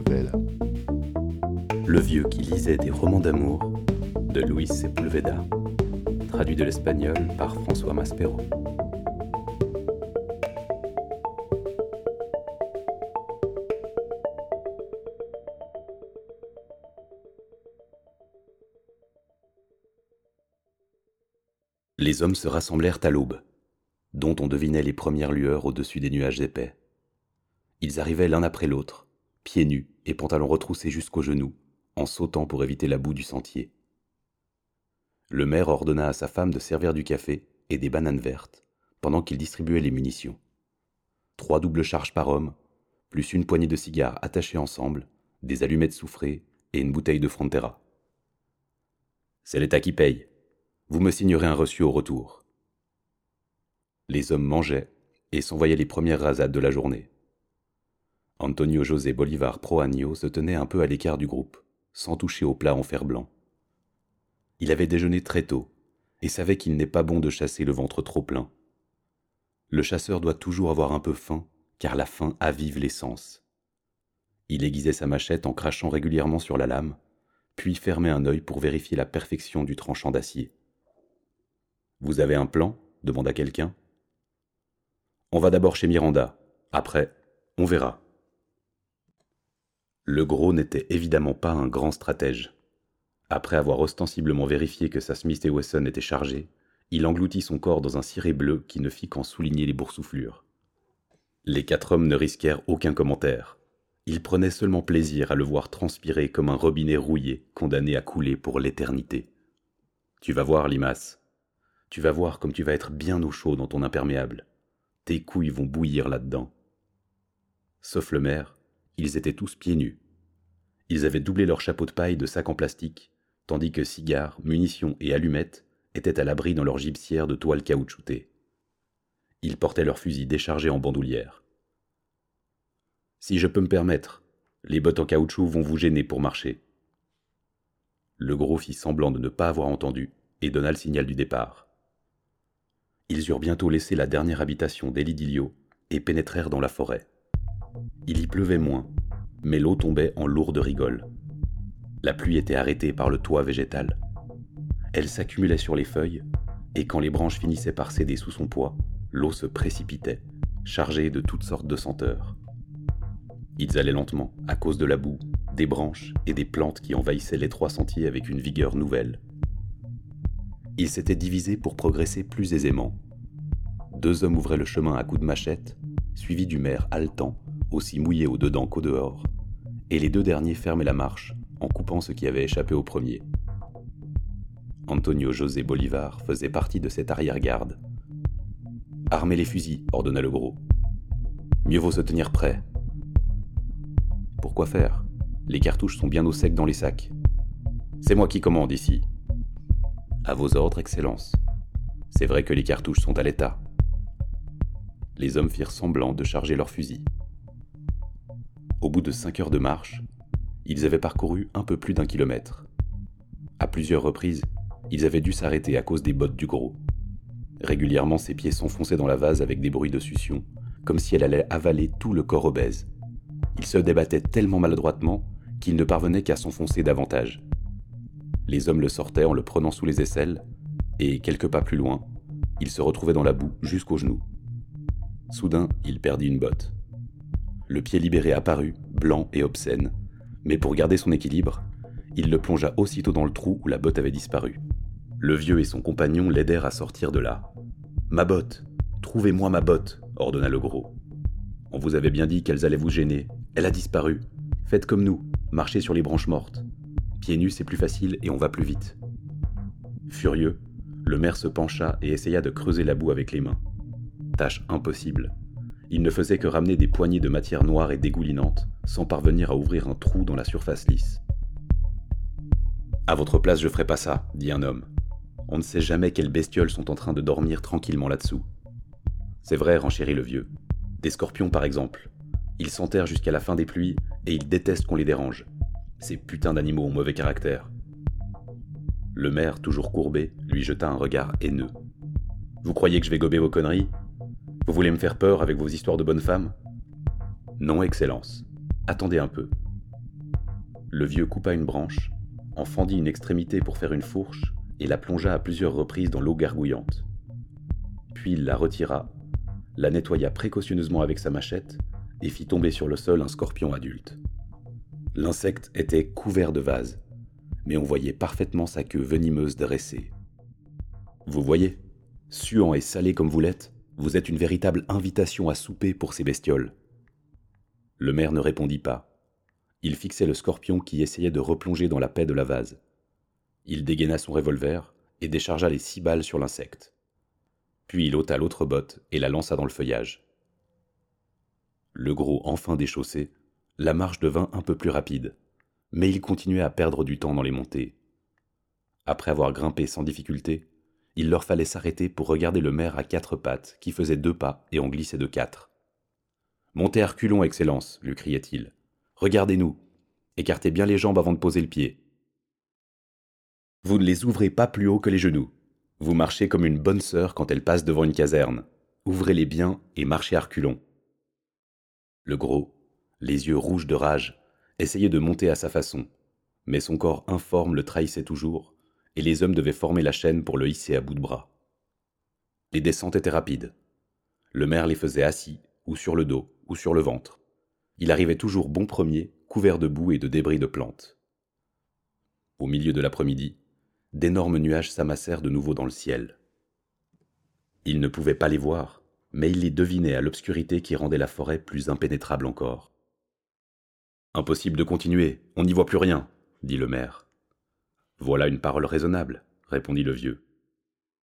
de. Le vieux qui lisait des romans d'amour, de Luis Sepulveda, traduit de l'espagnol par François Maspero. Les hommes se rassemblèrent à l'aube, dont on devinait les premières lueurs au-dessus des nuages épais. Ils arrivaient l'un après l'autre, pieds nus et pantalons retroussés jusqu'aux genoux, en sautant pour éviter la boue du sentier. Le maire ordonna à sa femme de servir du café et des bananes vertes, pendant qu'il distribuait les munitions. Trois doubles charges par homme, plus une poignée de cigares attachés ensemble, des allumettes soufrées et une bouteille de Frontera. C'est l'État qui paye, vous me signerez un reçu au retour. Les hommes mangeaient et s'envoyaient les premières rasades de la journée. Antonio José Bolivar Proagno se tenait un peu à l'écart du groupe, sans toucher au plat en fer blanc. Il avait déjeuné très tôt et savait qu'il n'est pas bon de chasser le ventre trop plein. Le chasseur doit toujours avoir un peu faim, car la faim avive les sens. Il aiguisait sa machette en crachant régulièrement sur la lame, puis fermait un œil pour vérifier la perfection du tranchant d'acier. Vous avez un plan? demanda quelqu'un. On va d'abord chez Miranda. Après, on verra. Le gros n'était évidemment pas un grand stratège. Après avoir ostensiblement vérifié que sa Smith Wesson était chargée, il engloutit son corps dans un ciré bleu qui ne fit qu'en souligner les boursouflures. Les quatre hommes ne risquèrent aucun commentaire. Ils prenaient seulement plaisir à le voir transpirer comme un robinet rouillé condamné à couler pour l'éternité. Tu vas voir, Limace, tu vas voir comme tu vas être bien au chaud dans ton imperméable. Tes couilles vont bouillir là-dedans. Sauf le maire, ils étaient tous pieds nus. Ils avaient doublé leur chapeau de paille de sacs en plastique, tandis que cigares, munitions et allumettes étaient à l'abri dans leur gypsière de toile caoutchoutée. Ils portaient leurs fusils déchargés en bandoulière. Si je peux me permettre, les bottes en caoutchouc vont vous gêner pour marcher. Le gros fit semblant de ne pas avoir entendu et donna le signal du départ. Ils eurent bientôt laissé la dernière habitation d'Elidilio et pénétrèrent dans la forêt. Il y pleuvait moins, mais l'eau tombait en lourde rigole. La pluie était arrêtée par le toit végétal. Elle s'accumulait sur les feuilles, et quand les branches finissaient par céder sous son poids, l'eau se précipitait, chargée de toutes sortes de senteurs. Ils allaient lentement, à cause de la boue, des branches et des plantes qui envahissaient les trois sentiers avec une vigueur nouvelle. Ils s'étaient divisés pour progresser plus aisément. Deux hommes ouvraient le chemin à coups de machette, suivis du maire haletant, aussi mouillé au dedans qu'au dehors, et les deux derniers fermaient la marche en coupant ce qui avait échappé au premier. Antonio José Bolivar faisait partie de cette arrière-garde. Armez les fusils, ordonna le gros. Mieux vaut se tenir prêt. Pourquoi faire? Les cartouches sont bien au sec dans les sacs. C'est moi qui commande ici, à vos ordres, Excellence. C'est vrai que les cartouches sont à l'état. Les hommes firent semblant de charger leurs fusils. Au bout de cinq heures de marche, ils avaient parcouru un peu plus d'un kilomètre. À plusieurs reprises, ils avaient dû s'arrêter à cause des bottes du gros. Régulièrement, ses pieds s'enfonçaient dans la vase avec des bruits de succion, comme si elle allait avaler tout le corps obèse. Il se débattait tellement maladroitement qu'il ne parvenait qu'à s'enfoncer davantage. Les hommes le sortaient en le prenant sous les aisselles, et quelques pas plus loin, il se retrouvait dans la boue jusqu'aux genoux. Soudain, il perdit une botte. Le pied libéré apparut, blanc et obscène, mais pour garder son équilibre, il le plongea aussitôt dans le trou où la botte avait disparu. Le vieux et son compagnon l'aidèrent à sortir de là. Ma botte Trouvez-moi ma botte ordonna le gros. On vous avait bien dit qu'elles allaient vous gêner. Elle a disparu. Faites comme nous, marchez sur les branches mortes. Pieds nus, c'est plus facile et on va plus vite. Furieux, le maire se pencha et essaya de creuser la boue avec les mains. Tâche impossible. Il ne faisait que ramener des poignées de matière noire et dégoulinante, sans parvenir à ouvrir un trou dans la surface lisse. À votre place, je ferai pas ça, dit un homme. On ne sait jamais quelles bestioles sont en train de dormir tranquillement là-dessous. C'est vrai, renchérit le vieux. Des scorpions, par exemple. Ils s'enterrent jusqu'à la fin des pluies et ils détestent qu'on les dérange. Ces putains d'animaux ont mauvais caractère. Le maire, toujours courbé, lui jeta un regard haineux. Vous croyez que je vais gober vos conneries? Vous voulez me faire peur avec vos histoires de bonnes femmes? Non, Excellence. Attendez un peu. Le vieux coupa une branche, en fendit une extrémité pour faire une fourche et la plongea à plusieurs reprises dans l'eau gargouillante. Puis il la retira, la nettoya précautionneusement avec sa machette et fit tomber sur le sol un scorpion adulte. L'insecte était couvert de vases, mais on voyait parfaitement sa queue venimeuse dressée. Vous voyez, suant et salé comme vous l'êtes, vous êtes une véritable invitation à souper pour ces bestioles. Le maire ne répondit pas. Il fixait le scorpion qui essayait de replonger dans la paix de la vase. Il dégaina son revolver et déchargea les six balles sur l'insecte. Puis il ôta l'autre botte et la lança dans le feuillage. Le gros enfin déchaussé, la marche devint un peu plus rapide, mais il continuait à perdre du temps dans les montées. Après avoir grimpé sans difficulté, il leur fallait s'arrêter pour regarder le maire à quatre pattes qui faisait deux pas et en glissait de quatre. Montez à reculons, Excellence, lui criait-il. Regardez-nous. Écartez bien les jambes avant de poser le pied. Vous ne les ouvrez pas plus haut que les genoux. Vous marchez comme une bonne sœur quand elle passe devant une caserne. Ouvrez-les bien et marchez à reculons. Le gros, les yeux rouges de rage, essayait de monter à sa façon, mais son corps informe le trahissait toujours, et les hommes devaient former la chaîne pour le hisser à bout de bras. Les descentes étaient rapides. Le maire les faisait assis, ou sur le dos, ou sur le ventre. Il arrivait toujours bon premier, couvert de boue et de débris de plantes. Au milieu de l'après-midi, d'énormes nuages s'amassèrent de nouveau dans le ciel. Il ne pouvait pas les voir, mais il les devinait à l'obscurité qui rendait la forêt plus impénétrable encore. Impossible de continuer, on n'y voit plus rien, dit le maire. Voilà une parole raisonnable, répondit le vieux.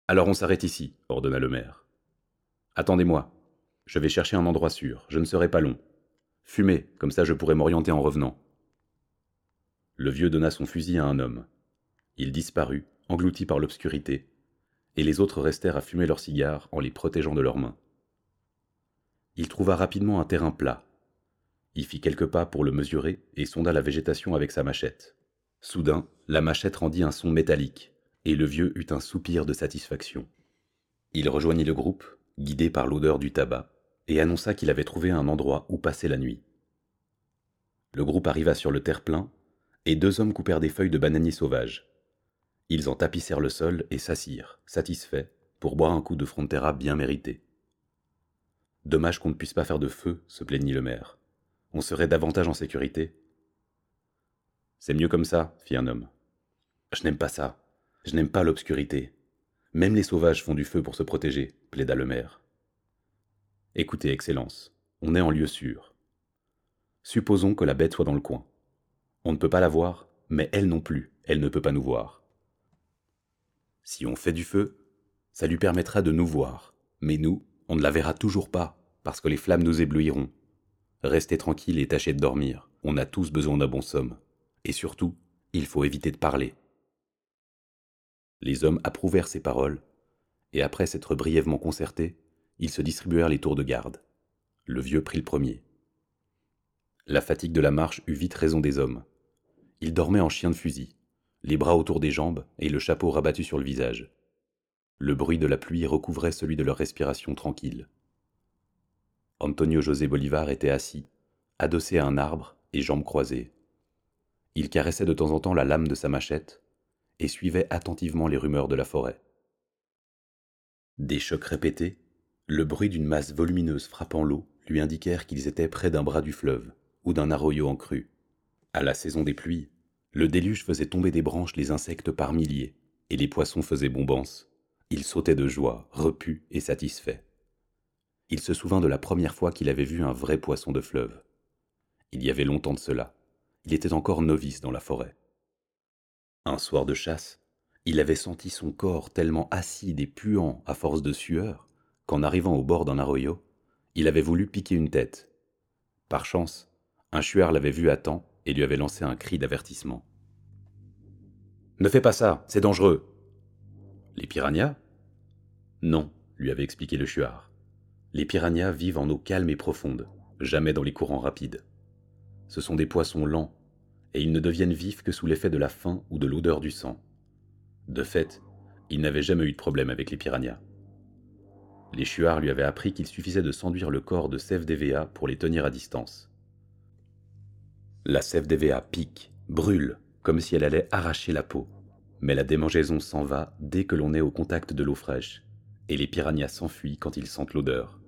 Alors on s'arrête ici, ordonna le maire. Attendez-moi, je vais chercher un endroit sûr, je ne serai pas long. Fumez, comme ça je pourrai m'orienter en revenant. Le vieux donna son fusil à un homme. Il disparut, englouti par l'obscurité, et les autres restèrent à fumer leurs cigares en les protégeant de leurs mains. Il trouva rapidement un terrain plat. Il fit quelques pas pour le mesurer et sonda la végétation avec sa machette. Soudain, la machette rendit un son métallique, et le vieux eut un soupir de satisfaction. Il rejoignit le groupe, guidé par l'odeur du tabac, et annonça qu'il avait trouvé un endroit où passer la nuit. Le groupe arriva sur le terre-plein, et deux hommes coupèrent des feuilles de bananier sauvage. Ils en tapissèrent le sol et s'assirent, satisfaits, pour boire un coup de frontera bien mérité. Dommage qu'on ne puisse pas faire de feu, se plaignit le maire. On serait davantage en sécurité. C'est mieux comme ça, fit un homme. Je n'aime pas ça. Je n'aime pas l'obscurité. Même les sauvages font du feu pour se protéger, plaida le maire. Écoutez, Excellence, on est en lieu sûr. Supposons que la bête soit dans le coin. On ne peut pas la voir, mais elle non plus, elle ne peut pas nous voir. Si on fait du feu, ça lui permettra de nous voir, mais nous, on ne la verra toujours pas, parce que les flammes nous éblouiront. Restez tranquille et tâchez de dormir, on a tous besoin d'un bon somme. Et surtout, il faut éviter de parler. Les hommes approuvèrent ces paroles, et après s'être brièvement concertés, ils se distribuèrent les tours de garde. Le vieux prit le premier. La fatigue de la marche eut vite raison des hommes. Ils dormaient en chien de fusil, les bras autour des jambes et le chapeau rabattu sur le visage. Le bruit de la pluie recouvrait celui de leur respiration tranquille. Antonio José Bolivar était assis, adossé à un arbre et jambes croisées. Il caressait de temps en temps la lame de sa machette et suivait attentivement les rumeurs de la forêt. Des chocs répétés, le bruit d'une masse volumineuse frappant l'eau lui indiquèrent qu'ils étaient près d'un bras du fleuve ou d'un arroyo en crue. À la saison des pluies, le déluge faisait tomber des branches les insectes par milliers, et les poissons faisaient bombance. Il sautait de joie, repu et satisfait. Il se souvint de la première fois qu'il avait vu un vrai poisson de fleuve. Il y avait longtemps de cela. Il était encore novice dans la forêt. Un soir de chasse, il avait senti son corps tellement acide et puant à force de sueur qu'en arrivant au bord d'un arroyo, il avait voulu piquer une tête. Par chance, un chueur l'avait vu à temps et lui avait lancé un cri d'avertissement. Ne fais pas ça, c'est dangereux. Les piranhas? Non, lui avait expliqué le chuard. Les piranhas vivent en eau calme et profonde, jamais dans les courants rapides. Ce sont des poissons lents, et ils ne deviennent vifs que sous l'effet de la faim ou de l'odeur du sang. De fait, il n'avait jamais eu de problème avec les piranhas. Les chuards lui avaient appris qu'il suffisait de s'enduire le corps de sève d'EVA pour les tenir à distance. La sève d'EVA pique, brûle, comme si elle allait arracher la peau. Mais la démangeaison s'en va dès que l'on est au contact de l'eau fraîche, et les piranhas s'enfuient quand ils sentent l'odeur.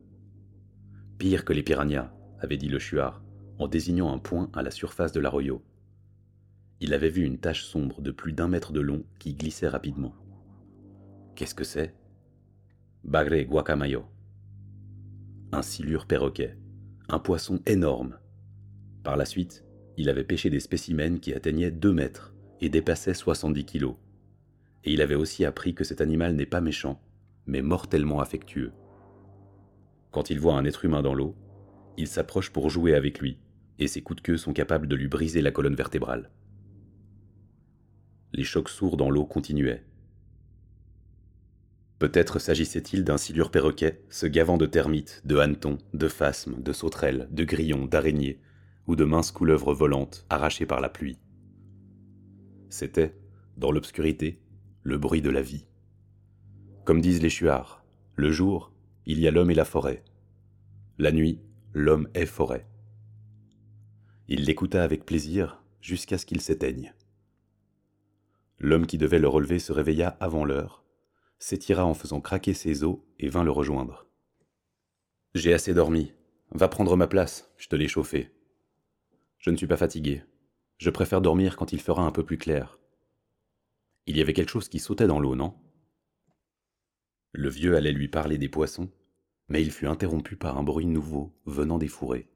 Pire que les piranhas, avait dit le chuard, en désignant un point à la surface de l'arroyo. Il avait vu une tache sombre de plus d'un mètre de long qui glissait rapidement. Qu'est-ce que c'est? Bagre guacamayo. Un silure perroquet, un poisson énorme. Par la suite, il avait pêché des spécimens qui atteignaient 2 mètres et dépassaient 70 kilos. Et il avait aussi appris que cet animal n'est pas méchant, mais mortellement affectueux. Quand il voit un être humain dans l'eau, il s'approche pour jouer avec lui, et ses coups de queue sont capables de lui briser la colonne vertébrale. Les chocs sourds dans l'eau continuaient. Peut-être s'agissait-il d'un silure perroquet se gavant de termites, de hannetons, de phasmes, de sauterelles, de grillons, d'araignées, ou de minces couleuvres volantes arrachées par la pluie. C'était, dans l'obscurité, le bruit de la vie. Comme disent les chuards, le jour, il y a l'homme et la forêt. La nuit, l'homme est forêt. Il l'écouta avec plaisir jusqu'à ce qu'il s'éteigne. L'homme qui devait le relever se réveilla avant l'heure, s'étira en faisant craquer ses os et vint le rejoindre. J'ai assez dormi. Va prendre ma place, je te l'ai chauffé. Je ne suis pas fatigué. Je préfère dormir quand il fera un peu plus clair. Il y avait quelque chose qui sautait dans l'eau, non? Le vieux allait lui parler des poissons, mais il fut interrompu par un bruit nouveau venant des fourrés.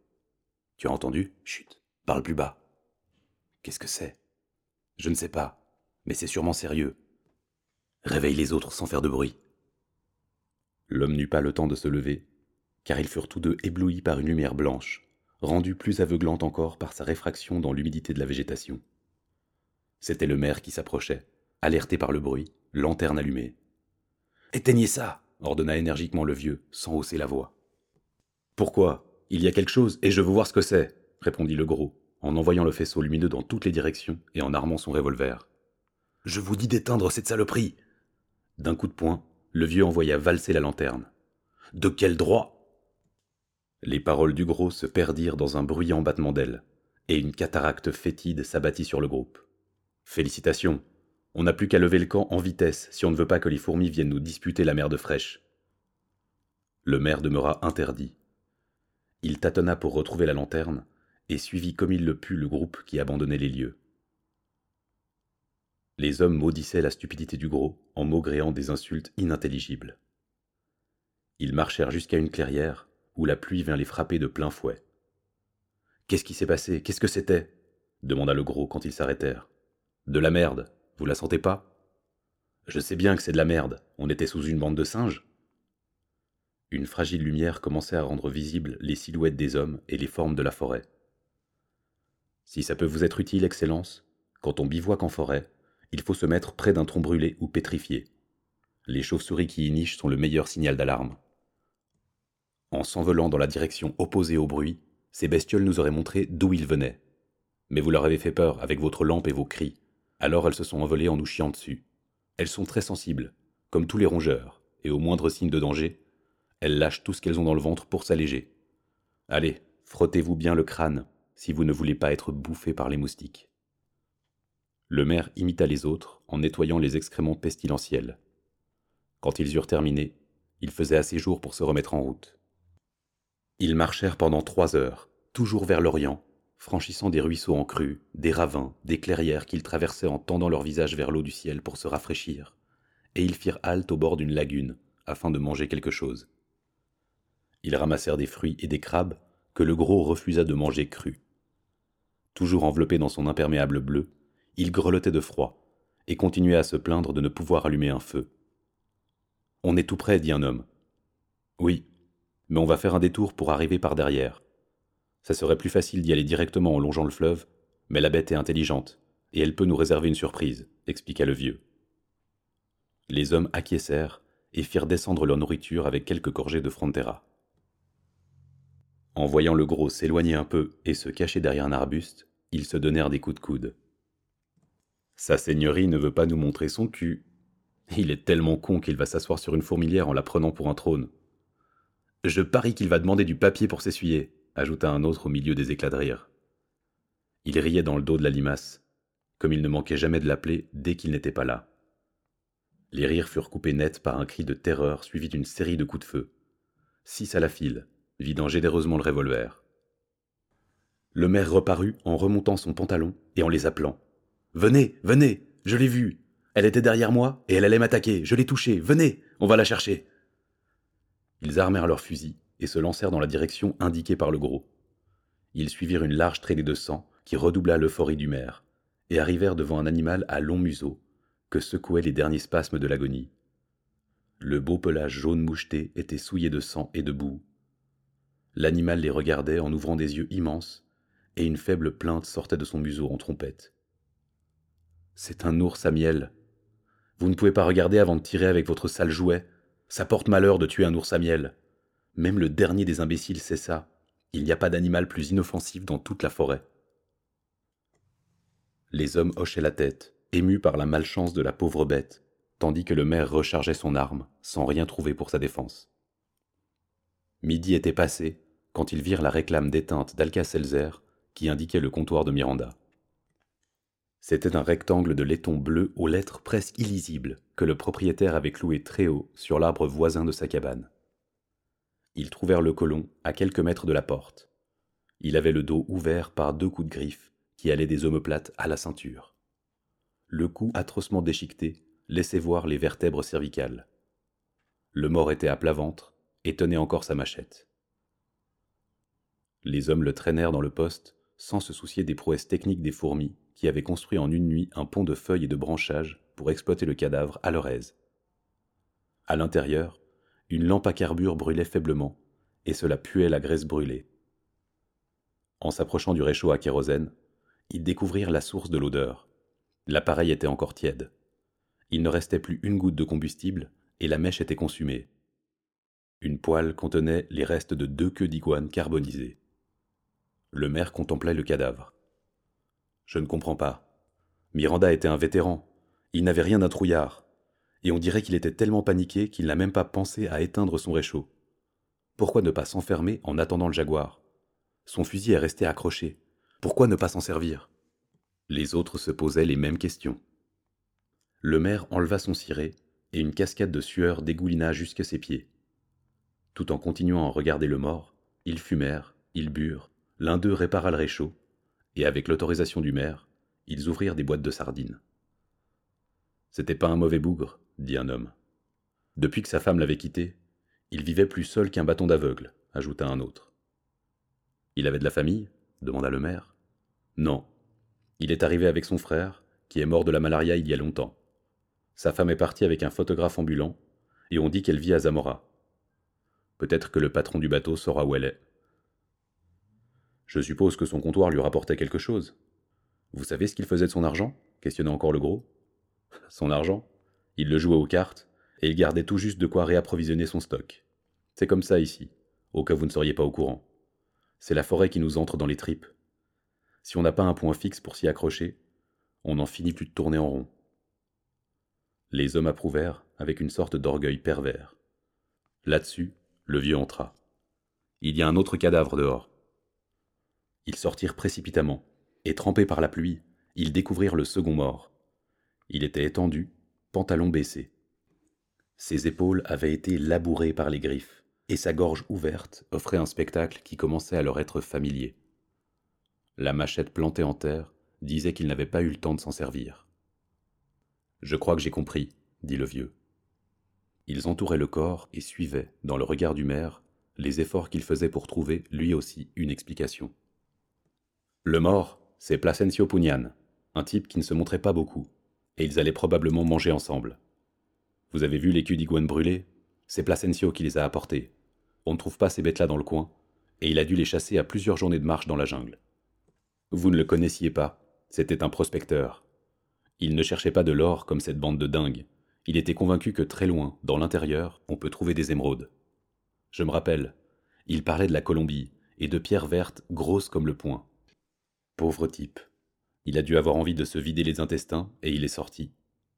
Tu as entendu? Chut, parle plus bas. Qu'est-ce que c'est? Je ne sais pas, mais c'est sûrement sérieux. Réveille les autres sans faire de bruit. L'homme n'eut pas le temps de se lever, car ils furent tous deux éblouis par une lumière blanche, rendue plus aveuglante encore par sa réfraction dans l'humidité de la végétation. C'était le maire qui s'approchait, alerté par le bruit, lanterne allumée. Éteignez ça ordonna énergiquement le vieux, sans hausser la voix. Pourquoi? Il y a quelque chose, et je veux voir ce que c'est, répondit le gros, en envoyant le faisceau lumineux dans toutes les directions et en armant son revolver. Je vous dis d'éteindre cette saloperie D'un coup de poing, le vieux envoya valser la lanterne. De quel droit? Les paroles du gros se perdirent dans un bruyant battement d'ailes, et une cataracte fétide s'abattit sur le groupe. Félicitations on n'a plus qu'à lever le camp en vitesse si on ne veut pas que les fourmis viennent nous disputer la merde fraîche. Le maire demeura interdit. Il tâtonna pour retrouver la lanterne et suivit comme il le put le groupe qui abandonnait les lieux. Les hommes maudissaient la stupidité du gros en maugréant des insultes inintelligibles. Ils marchèrent jusqu'à une clairière où la pluie vint les frapper de plein fouet. Qu'est-ce qui s'est passé? Qu'est-ce que c'était? demanda le gros quand ils s'arrêtèrent. De la merde, vous la sentez pas Je sais bien que c'est de la merde. On était sous une bande de singes. Une fragile lumière commençait à rendre visibles les silhouettes des hommes et les formes de la forêt. Si ça peut vous être utile, Excellence, quand on bivouaque en forêt, il faut se mettre près d'un tronc brûlé ou pétrifié. Les chauves-souris qui y nichent sont le meilleur signal d'alarme. En s'envolant dans la direction opposée au bruit, ces bestioles nous auraient montré d'où ils venaient. Mais vous leur avez fait peur avec votre lampe et vos cris, alors elles se sont envolées en nous chiant dessus. Elles sont très sensibles, comme tous les rongeurs, et au moindre signe de danger, elles lâchent tout ce qu'elles ont dans le ventre pour s'alléger. Allez, frottez-vous bien le crâne, si vous ne voulez pas être bouffé par les moustiques. Le maire imita les autres en nettoyant les excréments pestilentiels. Quand ils eurent terminé, il faisait assez jour pour se remettre en route. Ils marchèrent pendant trois heures, toujours vers l'Orient, franchissant des ruisseaux en crue, des ravins, des clairières qu'ils traversaient en tendant leur visage vers l'eau du ciel pour se rafraîchir, et ils firent halte au bord d'une lagune, afin de manger quelque chose. Ils ramassèrent des fruits et des crabes que le gros refusa de manger crus. Toujours enveloppé dans son imperméable bleu, il grelottait de froid, et continuait à se plaindre de ne pouvoir allumer un feu. On est tout près, dit un homme. Oui, mais on va faire un détour pour arriver par derrière. Ça serait plus facile d'y aller directement en longeant le fleuve, mais la bête est intelligente, et elle peut nous réserver une surprise, expliqua le vieux. Les hommes acquiescèrent et firent descendre leur nourriture avec quelques gorgées de frontera. En voyant le gros s'éloigner un peu et se cacher derrière un arbuste, ils se donnèrent des coups de coude. Sa seigneurie ne veut pas nous montrer son cul. Il est tellement con qu'il va s'asseoir sur une fourmilière en la prenant pour un trône, Je parie qu'il va demander du papier pour s'essuyer, ajouta un autre au milieu des éclats de rire. Il riait dans le dos de la limace, comme il ne manquait jamais de l'appeler dès qu'il n'était pas là. Les rires furent coupés net par un cri de terreur suivi d'une série de coups de feu. Six à la file, vidant généreusement le revolver. Le maire reparut en remontant son pantalon et en les appelant. Venez, venez, je l'ai vue. Elle était derrière moi et elle allait m'attaquer. Je l'ai touchée. Venez, on va la chercher. Ils armèrent leurs fusils et se lancèrent dans la direction indiquée par le gros. Ils suivirent une large traînée de sang qui redoubla l'euphorie du maire, et arrivèrent devant un animal à long museau que secouaient les derniers spasmes de l'agonie. Le beau pelage jaune moucheté était souillé de sang et de boue. L'animal les regardait en ouvrant des yeux immenses, et une faible plainte sortait de son museau en trompette. C'est un ours à miel. Vous ne pouvez pas regarder avant de tirer avec votre sale jouet. Ça porte malheur de tuer un ours à miel. Même le dernier des imbéciles sait ça. Il n'y a pas d'animal plus inoffensif dans toute la forêt. Les hommes hochaient la tête, émus par la malchance de la pauvre bête, tandis que le maire rechargeait son arme, sans rien trouver pour sa défense. Midi était passé, quand ils virent la réclame déteinte d'Alka-Seltzer, qui indiquait le comptoir de Miranda. C'était un rectangle de laiton bleu aux lettres presque illisibles que le propriétaire avait cloué très haut sur l'arbre voisin de sa cabane. Ils trouvèrent le colon à quelques mètres de la porte. Il avait le dos ouvert par deux coups de griffe qui allaient des omoplates à la ceinture. Le cou atrocement déchiqueté laissait voir les vertèbres cervicales. Le mort était à plat ventre et tenait encore sa machette. Les hommes le traînèrent dans le poste sans se soucier des prouesses techniques des fourmis qui avaient construit en une nuit un pont de feuilles et de branchages pour exploiter le cadavre à leur aise. À l'intérieur, une lampe à carbure brûlait faiblement, et cela puait la graisse brûlée. En s'approchant du réchaud à kérosène, ils découvrirent la source de l'odeur. L'appareil était encore tiède. Il ne restait plus une goutte de combustible, et la mèche était consumée. Une poêle contenait les restes de deux queues d'iguane carbonisées. Le maire contemplait le cadavre. Je ne comprends pas. Miranda était un vétéran. Il n'avait rien d'un trouillard. Et on dirait qu'il était tellement paniqué qu'il n'a même pas pensé à éteindre son réchaud. Pourquoi ne pas s'enfermer en attendant le jaguar? Son fusil est resté accroché. Pourquoi ne pas s'en servir? Les autres se posaient les mêmes questions. Le maire enleva son ciré, et une cascade de sueur dégoulina jusqu'à ses pieds. Tout en continuant à regarder le mort, ils fumèrent, ils burent, L'un d'eux répara le réchaud, et avec l'autorisation du maire, ils ouvrirent des boîtes de sardines. C'était pas un mauvais bougre, dit un homme. Depuis que sa femme l'avait quitté, il vivait plus seul qu'un bâton d'aveugle, ajouta un autre. Il avait de la famille? demanda le maire. Non. Il est arrivé avec son frère, qui est mort de la malaria il y a longtemps. Sa femme est partie avec un photographe ambulant, et on dit qu'elle vit à Zamora. Peut-être que le patron du bateau saura où elle est. Je suppose que son comptoir lui rapportait quelque chose. Vous savez ce qu'il faisait de son argent? Questionna encore le gros. Son argent? Il le jouait aux cartes, et il gardait tout juste de quoi réapprovisionner son stock. C'est comme ça ici, au cas où vous ne seriez pas au courant. C'est la forêt qui nous entre dans les tripes. Si on n'a pas un point fixe pour s'y accrocher, on n'en finit plus de tourner en rond. Les hommes approuvèrent avec une sorte d'orgueil pervers. Là-dessus, le vieux entra. Il y a un autre cadavre dehors. Ils sortirent précipitamment, et trempés par la pluie, ils découvrirent le second mort. Il était étendu, pantalon baissé. Ses épaules avaient été labourées par les griffes, et sa gorge ouverte offrait un spectacle qui commençait à leur être familier. La machette plantée en terre disait qu'il n'avait pas eu le temps de s'en servir. Je crois que j'ai compris, dit le vieux. Ils entouraient le corps et suivaient, dans le regard du maire, les efforts qu'il faisait pour trouver, lui aussi, une explication. Le mort, c'est Placencio Pugnan, un type qui ne se montrait pas beaucoup, et ils allaient probablement manger ensemble. Vous avez vu culs d'iguane brûlés C'est Placencio qui les a apportés. On ne trouve pas ces bêtes-là dans le coin, et il a dû les chasser à plusieurs journées de marche dans la jungle. Vous ne le connaissiez pas, c'était un prospecteur. Il ne cherchait pas de l'or comme cette bande de dingues, il était convaincu que très loin, dans l'intérieur, on peut trouver des émeraudes. Je me rappelle, il parlait de la Colombie, et de pierres vertes grosses comme le poing. Pauvre type. Il a dû avoir envie de se vider les intestins, et il est sorti.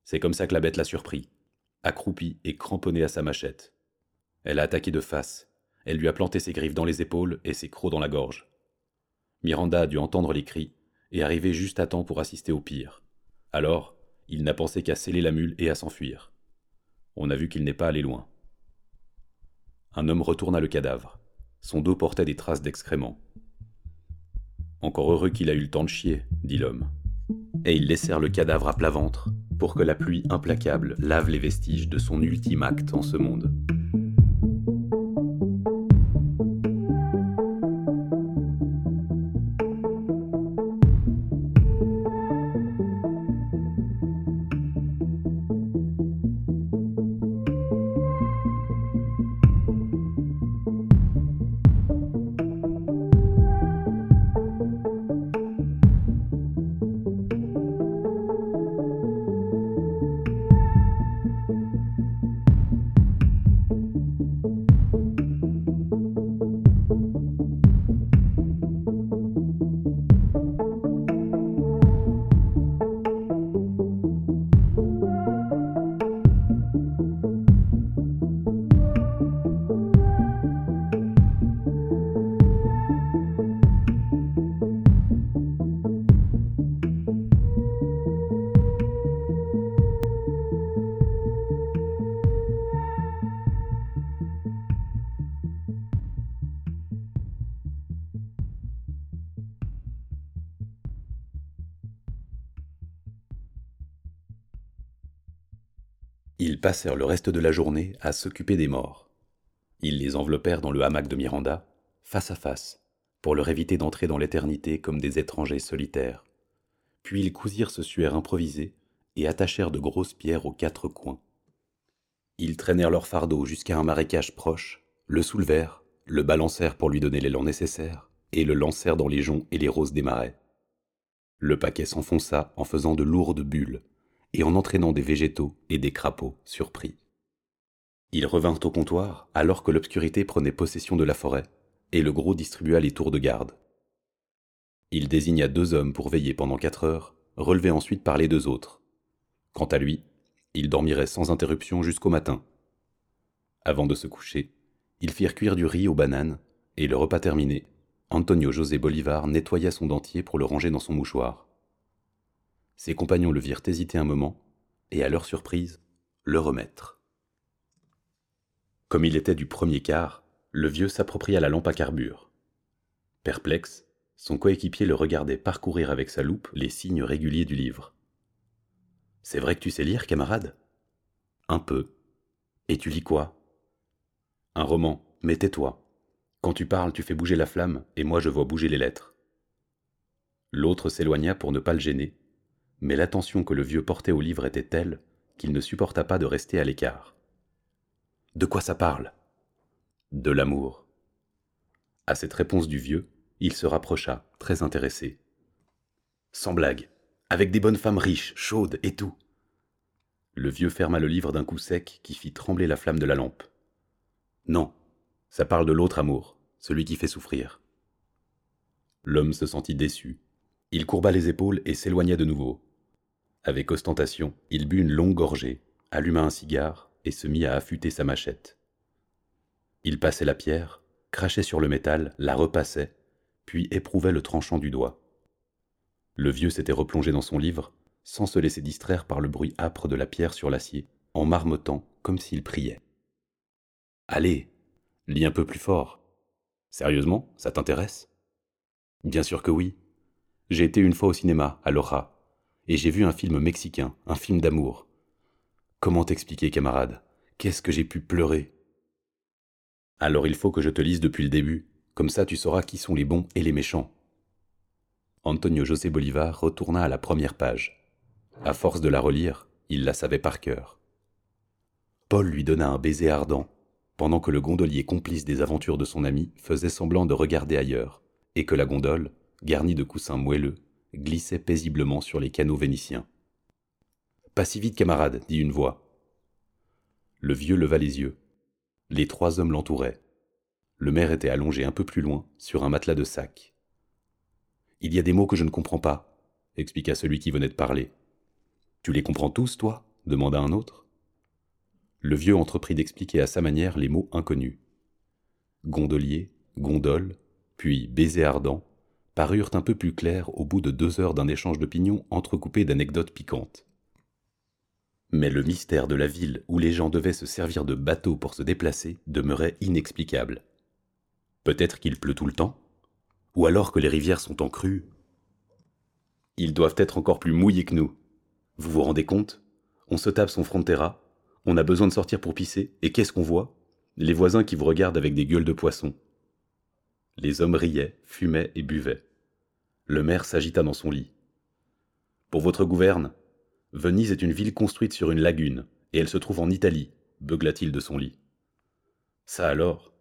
C'est comme ça que la bête l'a surpris, accroupi et cramponné à sa machette. Elle a attaqué de face. elle lui a planté ses griffes dans les épaules et ses crocs dans la gorge. Miranda a dû entendre les cris et arriver juste à temps pour assister au pire. Alors, il n'a pensé qu'à sceller la mule et à s'enfuir. On a vu qu'il n'est pas allé loin. Un homme retourna le cadavre. Son dos portait des traces d'excréments. Encore heureux qu'il a eu le temps de chier, dit l'homme. Et ils laissèrent le cadavre à plat ventre, pour que la pluie implacable lave les vestiges de son ultime acte en ce monde. Passèrent le reste de la journée à s'occuper des morts. Ils les enveloppèrent dans le hamac de Miranda, face à face, pour leur éviter d'entrer dans l'éternité comme des étrangers solitaires. Puis ils cousirent ce suaire improvisé et attachèrent de grosses pierres aux quatre coins. Ils traînèrent leur fardeau jusqu'à un marécage proche, le soulevèrent, le balancèrent pour lui donner l'élan nécessaire, et le lancèrent dans les joncs et les roses des marais. Le paquet s'enfonça en faisant de lourdes bulles, et en entraînant des végétaux et des crapauds surpris. Ils revinrent au comptoir alors que l'obscurité prenait possession de la forêt, et le gros distribua les tours de garde. Il désigna deux hommes pour veiller pendant quatre heures, relevés ensuite par les deux autres. Quant à lui, il dormirait sans interruption jusqu'au matin. Avant de se coucher, ils firent cuire du riz aux bananes, et le repas terminé, Antonio José Bolivar nettoya son dentier pour le ranger dans son mouchoir. Ses compagnons le virent hésiter un moment, et à leur surprise, le remettre. Comme il était du premier quart, le vieux s'appropria la lampe à carbure. Perplexe, son coéquipier le regardait parcourir avec sa loupe les signes réguliers du livre. C'est vrai que tu sais lire, camarade? Un peu. Et tu lis quoi? Un roman, mais tais-toi. Quand tu parles, tu fais bouger la flamme, et moi je vois bouger les lettres. L'autre s'éloigna pour ne pas le gêner, mais l'attention que le vieux portait au livre était telle qu'il ne supporta pas de rester à l'écart. De quoi ça parle? De l'amour. À cette réponse du vieux, il se rapprocha, très intéressé. Sans blague, avec des bonnes femmes riches, chaudes et tout. Le vieux ferma le livre d'un coup sec qui fit trembler la flamme de la lampe. Non, ça parle de l'autre amour, celui qui fait souffrir. L'homme se sentit déçu. Il courba les épaules et s'éloigna de nouveau. Avec ostentation, il but une longue gorgée, alluma un cigare et se mit à affûter sa machette. Il passait la pierre, crachait sur le métal, la repassait, puis éprouvait le tranchant du doigt. Le vieux s'était replongé dans son livre, sans se laisser distraire par le bruit âpre de la pierre sur l'acier, en marmottant comme s'il priait. Allez, lis un peu plus fort. Sérieusement, ça t'intéresse? Bien sûr que oui. J'ai été une fois au cinéma, à Loja, et j'ai vu un film mexicain, un film d'amour. Comment t'expliquer, camarade? Qu'est-ce que j'ai pu pleurer? Alors il faut que je te lise depuis le début, comme ça tu sauras qui sont les bons et les méchants. Antonio José Bolivar retourna à la première page. À force de la relire, il la savait par cœur. Paul lui donna un baiser ardent, pendant que le gondolier complice des aventures de son ami faisait semblant de regarder ailleurs, et que la gondole, garnie de coussins moelleux, glissait paisiblement sur les canaux vénitiens. Pas si vite, camarade, dit une voix. Le vieux leva les yeux. Les trois hommes l'entouraient. Le maire était allongé un peu plus loin, sur un matelas de sac. Il y a des mots que je ne comprends pas, expliqua celui qui venait de parler. Tu les comprends tous, toi? demanda un autre. Le vieux entreprit d'expliquer à sa manière les mots inconnus. gondolier, gondole, puis baiser ardent, parurent un peu plus clairs au bout de deux heures d'un échange d'opinions entrecoupé d'anecdotes piquantes. Mais le mystère de la ville où les gens devaient se servir de bateaux pour se déplacer demeurait inexplicable. Peut-être qu'il pleut tout le temps Ou alors que les rivières sont en crue Ils doivent être encore plus mouillés que nous. Vous vous rendez compte? On se tape son frontera, on a besoin de sortir pour pisser, et qu'est-ce qu'on voit? Les voisins qui vous regardent avec des gueules de poisson. Les hommes riaient, fumaient et buvaient. Le maire s'agita dans son lit. Pour votre gouverne, Venise est une ville construite sur une lagune, et elle se trouve en Italie, beugla-t-il de son lit. Ça alors?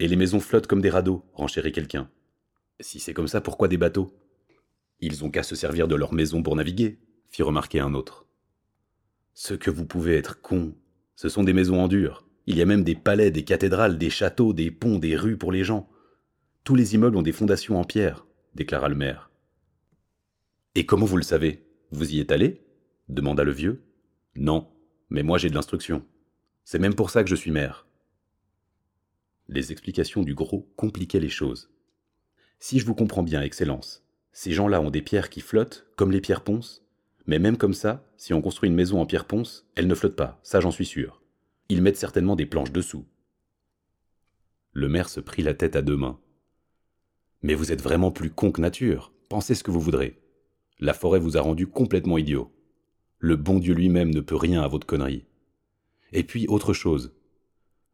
Et les maisons flottent comme des radeaux, renchérit quelqu'un. Si c'est comme ça, pourquoi des bateaux? Ils ont qu'à se servir de leurs maisons pour naviguer, fit remarquer un autre. Ce que vous pouvez être con, ce sont des maisons en dur. Il y a même des palais, des cathédrales, des châteaux, des ponts, des rues pour les gens. Tous les immeubles ont des fondations en pierre, déclara le maire. Et comment vous le savez? Vous y êtes allé? demanda le vieux. Non, mais moi j'ai de l'instruction. C'est même pour ça que je suis maire. Les explications du gros compliquaient les choses. Si je vous comprends bien, Excellence, ces gens-là ont des pierres qui flottent, comme les pierres ponces, mais même comme ça, si on construit une maison en pierre ponce, elle ne flotte pas, ça j'en suis sûr. Ils mettent certainement des planches dessous. Le maire se prit la tête à deux mains. Mais vous êtes vraiment plus con que nature. Pensez ce que vous voudrez. La forêt vous a rendu complètement idiot. Le bon Dieu lui-même ne peut rien à votre connerie. Et puis, autre chose.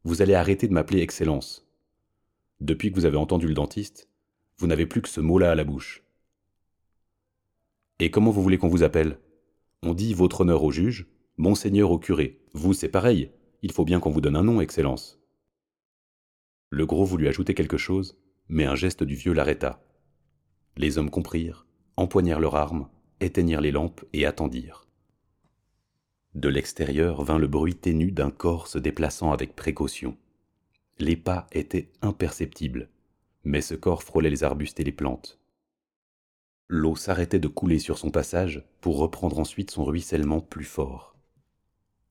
Vous allez arrêter de m'appeler Excellence. Depuis que vous avez entendu le dentiste, vous n'avez plus que ce mot-là à la bouche. Et comment vous voulez qu'on vous appelle? On dit votre honneur au juge, monseigneur au curé. Vous, c'est pareil. Il faut bien qu'on vous donne un nom, Excellence. Le gros voulut ajouter quelque chose, mais un geste du vieux l'arrêta. Les hommes comprirent, empoignèrent leurs armes, éteignirent les lampes et attendirent. De l'extérieur vint le bruit ténu d'un corps se déplaçant avec précaution. Les pas étaient imperceptibles, mais ce corps frôlait les arbustes et les plantes. L'eau s'arrêtait de couler sur son passage pour reprendre ensuite son ruissellement plus fort.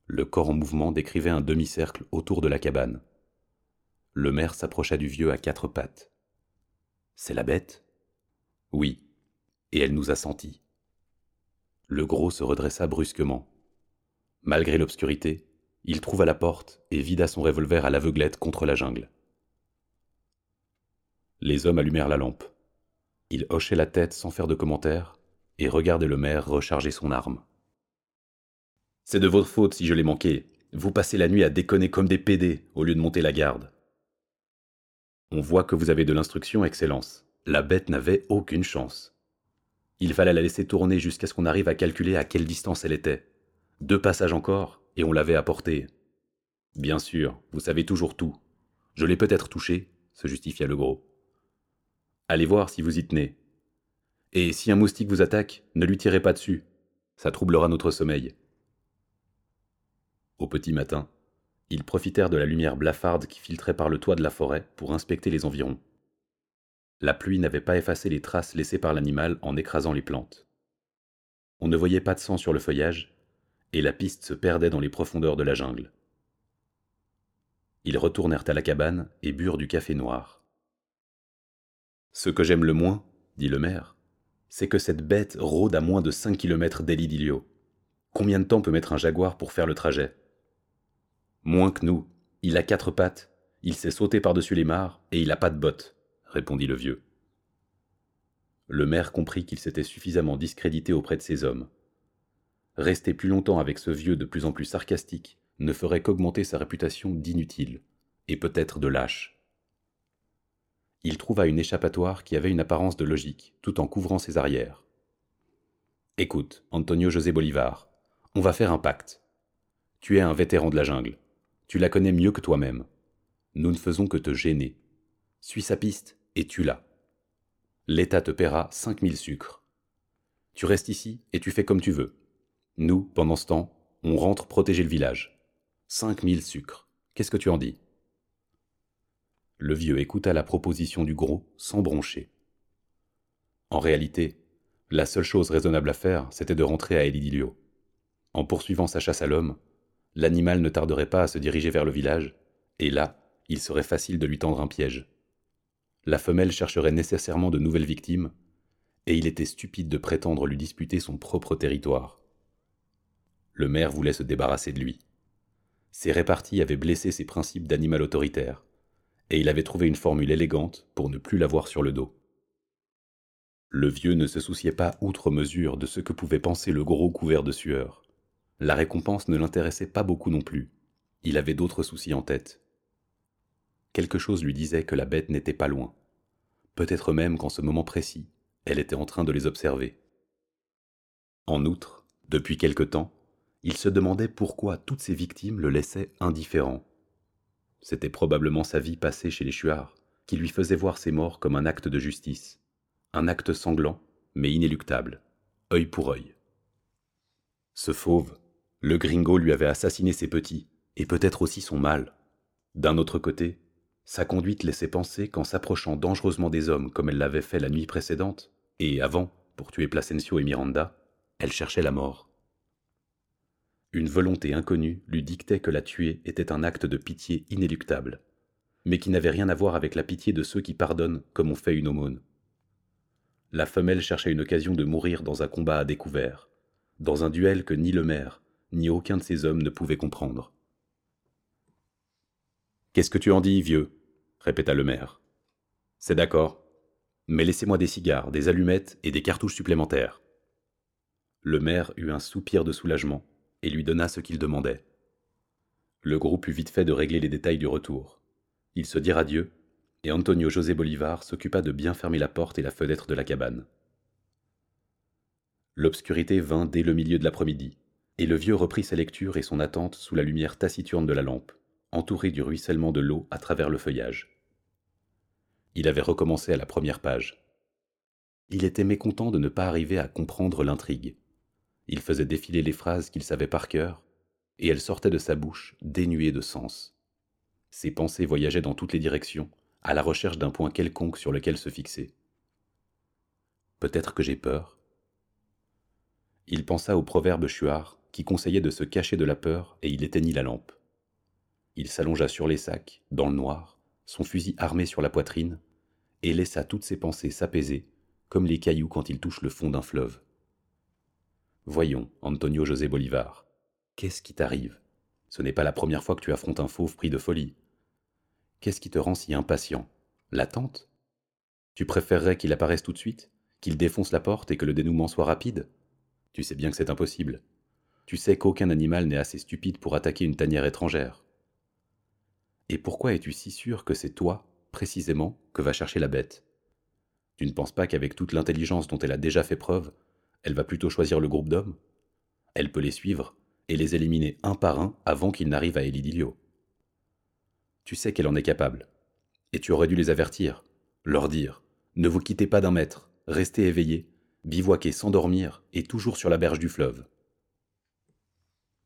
Le corps en mouvement décrivait un demi-cercle autour de la cabane. Le maire s'approcha du vieux à quatre pattes. C'est la bête? Oui, et elle nous a sentis. Le gros se redressa brusquement. Malgré l'obscurité, il trouva la porte et vida son revolver à l'aveuglette contre la jungle. Les hommes allumèrent la lampe. Il hochait la tête sans faire de commentaire et regardait le maire recharger son arme. C'est de votre faute si je l'ai manqué. Vous passez la nuit à déconner comme des pédés au lieu de monter la garde. On voit que vous avez de l'instruction, Excellence. La bête n'avait aucune chance. Il fallait la laisser tourner jusqu'à ce qu'on arrive à calculer à quelle distance elle était. Deux passages encore, et on l'avait apportée. Bien sûr, vous savez toujours tout. Je l'ai peut-être touché, se justifia le gros. Allez voir si vous y tenez. Et si un moustique vous attaque, ne lui tirez pas dessus. Ça troublera notre sommeil. Au petit matin, ils profitèrent de la lumière blafarde qui filtrait par le toit de la forêt pour inspecter les environs. La pluie n'avait pas effacé les traces laissées par l'animal en écrasant les plantes. On ne voyait pas de sang sur le feuillage, et la piste se perdait dans les profondeurs de la jungle. Ils retournèrent à la cabane et burent du café noir. Ce que j'aime le moins, dit le maire, c'est que cette bête rôde à moins de cinq kilomètres d'Elidilio. Combien de temps peut mettre un jaguar pour faire le trajet Moins que nous. Il a quatre pattes, il sait sauter par-dessus les mares, et il n'a pas de bottes, répondit le vieux. Le maire comprit qu'il s'était suffisamment discrédité auprès de ses hommes, Rester plus longtemps avec ce vieux de plus en plus sarcastique ne ferait qu'augmenter sa réputation d'inutile, et peut-être de lâche. Il trouva une échappatoire qui avait une apparence de logique, tout en couvrant ses arrières. Écoute, Antonio José Bolivar, on va faire un pacte. Tu es un vétéran de la jungle. Tu la connais mieux que toi-même. Nous ne faisons que te gêner. Suis sa piste et tue-la. L'État te paiera cinq mille sucres. Tu restes ici et tu fais comme tu veux. Nous, pendant ce temps, on rentre protéger le village. Cinq mille sucres. Qu'est-ce que tu en dis? Le vieux écouta la proposition du gros sans broncher. En réalité, la seule chose raisonnable à faire, c'était de rentrer à Elidilio. En poursuivant sa chasse à l'homme, l'animal ne tarderait pas à se diriger vers le village, et là, il serait facile de lui tendre un piège. La femelle chercherait nécessairement de nouvelles victimes, et il était stupide de prétendre lui disputer son propre territoire. Le maire voulait se débarrasser de lui. Ses réparties avaient blessé ses principes d'animal autoritaire, et il avait trouvé une formule élégante pour ne plus l'avoir sur le dos. Le vieux ne se souciait pas outre mesure de ce que pouvait penser le gros couvert de sueur. La récompense ne l'intéressait pas beaucoup non plus. Il avait d'autres soucis en tête. Quelque chose lui disait que la bête n'était pas loin. Peut-être même qu'en ce moment précis, elle était en train de les observer. En outre, depuis quelque temps, il se demandait pourquoi toutes ses victimes le laissaient indifférent. C'était probablement sa vie passée chez les Chuards qui lui faisait voir ses morts comme un acte de justice, un acte sanglant, mais inéluctable, œil pour œil. Ce fauve, le gringo lui avait assassiné ses petits, et peut-être aussi son mâle. D'un autre côté, sa conduite laissait penser qu'en s'approchant dangereusement des hommes comme elle l'avait fait la nuit précédente, et avant, pour tuer Placencio et Miranda, elle cherchait la mort. Une volonté inconnue lui dictait que la tuer était un acte de pitié inéluctable, mais qui n'avait rien à voir avec la pitié de ceux qui pardonnent comme on fait une aumône. La femelle cherchait une occasion de mourir dans un combat à découvert, dans un duel que ni le maire, ni aucun de ses hommes ne pouvaient comprendre. Qu'est-ce que tu en dis, vieux? répéta le maire. C'est d'accord, mais laissez-moi des cigares, des allumettes et des cartouches supplémentaires. Le maire eut un soupir de soulagement et lui donna ce qu'il demandait. Le groupe eut vite fait de régler les détails du retour. Ils se dirent adieu, et Antonio José Bolivar s'occupa de bien fermer la porte et la fenêtre de la cabane. L'obscurité vint dès le milieu de l'après-midi, et le vieux reprit sa lecture et son attente sous la lumière taciturne de la lampe, entouré du ruissellement de l'eau à travers le feuillage. Il avait recommencé à la première page. Il était mécontent de ne pas arriver à comprendre l'intrigue. Il faisait défiler les phrases qu'il savait par cœur, et elles sortaient de sa bouche dénuées de sens. Ses pensées voyageaient dans toutes les directions, à la recherche d'un point quelconque sur lequel se fixer. Peut-être que j'ai peur? Il pensa au proverbe chuard qui conseillait de se cacher de la peur et il éteignit la lampe. Il s'allongea sur les sacs, dans le noir, son fusil armé sur la poitrine, et laissa toutes ses pensées s'apaiser, comme les cailloux quand ils touchent le fond d'un fleuve. Voyons, Antonio José Bolivar, qu'est-ce qui t'arrive? Ce n'est pas la première fois que tu affrontes un fauve pris de folie. Qu'est-ce qui te rend si impatient? L'attente? Tu préférerais qu'il apparaisse tout de suite Qu'il défonce la porte et que le dénouement soit rapide? Tu sais bien que c'est impossible. Tu sais qu'aucun animal n'est assez stupide pour attaquer une tanière étrangère. Et pourquoi es-tu si sûr que c'est toi, précisément, que va chercher la bête? Tu ne penses pas qu'avec toute l'intelligence dont elle a déjà fait preuve, elle va plutôt choisir le groupe d'hommes? Elle peut les suivre et les éliminer un par un avant qu'ils n'arrivent à Elidilio. Tu sais qu'elle en est capable. Et tu aurais dû les avertir, leur dire Ne vous quittez pas d'un mètre, restez éveillés, bivouaquez sans dormir et toujours sur la berge du fleuve.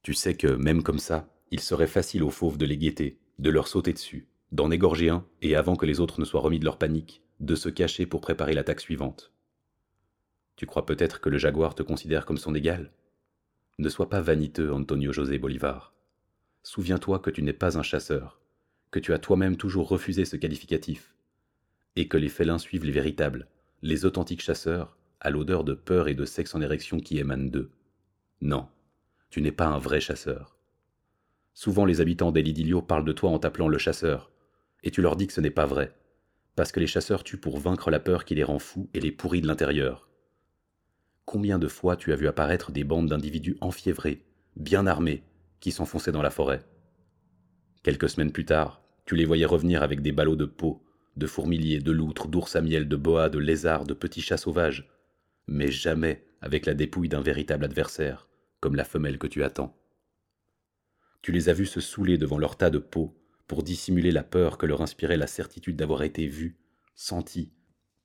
Tu sais que, même comme ça, il serait facile aux fauves de les guetter, de leur sauter dessus, d'en égorger un, et avant que les autres ne soient remis de leur panique, de se cacher pour préparer l'attaque suivante. Tu crois peut-être que le jaguar te considère comme son égal? Ne sois pas vaniteux, Antonio José Bolivar. Souviens-toi que tu n'es pas un chasseur, que tu as toi-même toujours refusé ce qualificatif, et que les félins suivent les véritables, les authentiques chasseurs, à l'odeur de peur et de sexe en érection qui émanent d'eux. Non, tu n'es pas un vrai chasseur. Souvent les habitants d'Elidilio parlent de toi en t'appelant le chasseur, et tu leur dis que ce n'est pas vrai, parce que les chasseurs tuent pour vaincre la peur qui les rend fous et les pourrit de l'intérieur. Combien de fois tu as vu apparaître des bandes d'individus enfiévrés, bien armés, qui s'enfonçaient dans la forêt? Quelques semaines plus tard, tu les voyais revenir avec des ballots de peau, de fourmiliers, de loutres, d'ours à miel, de boas, de lézards, de petits chats sauvages, mais jamais avec la dépouille d'un véritable adversaire, comme la femelle que tu attends. Tu les as vus se saouler devant leur tas de peau pour dissimuler la peur que leur inspirait la certitude d'avoir été vus, sentis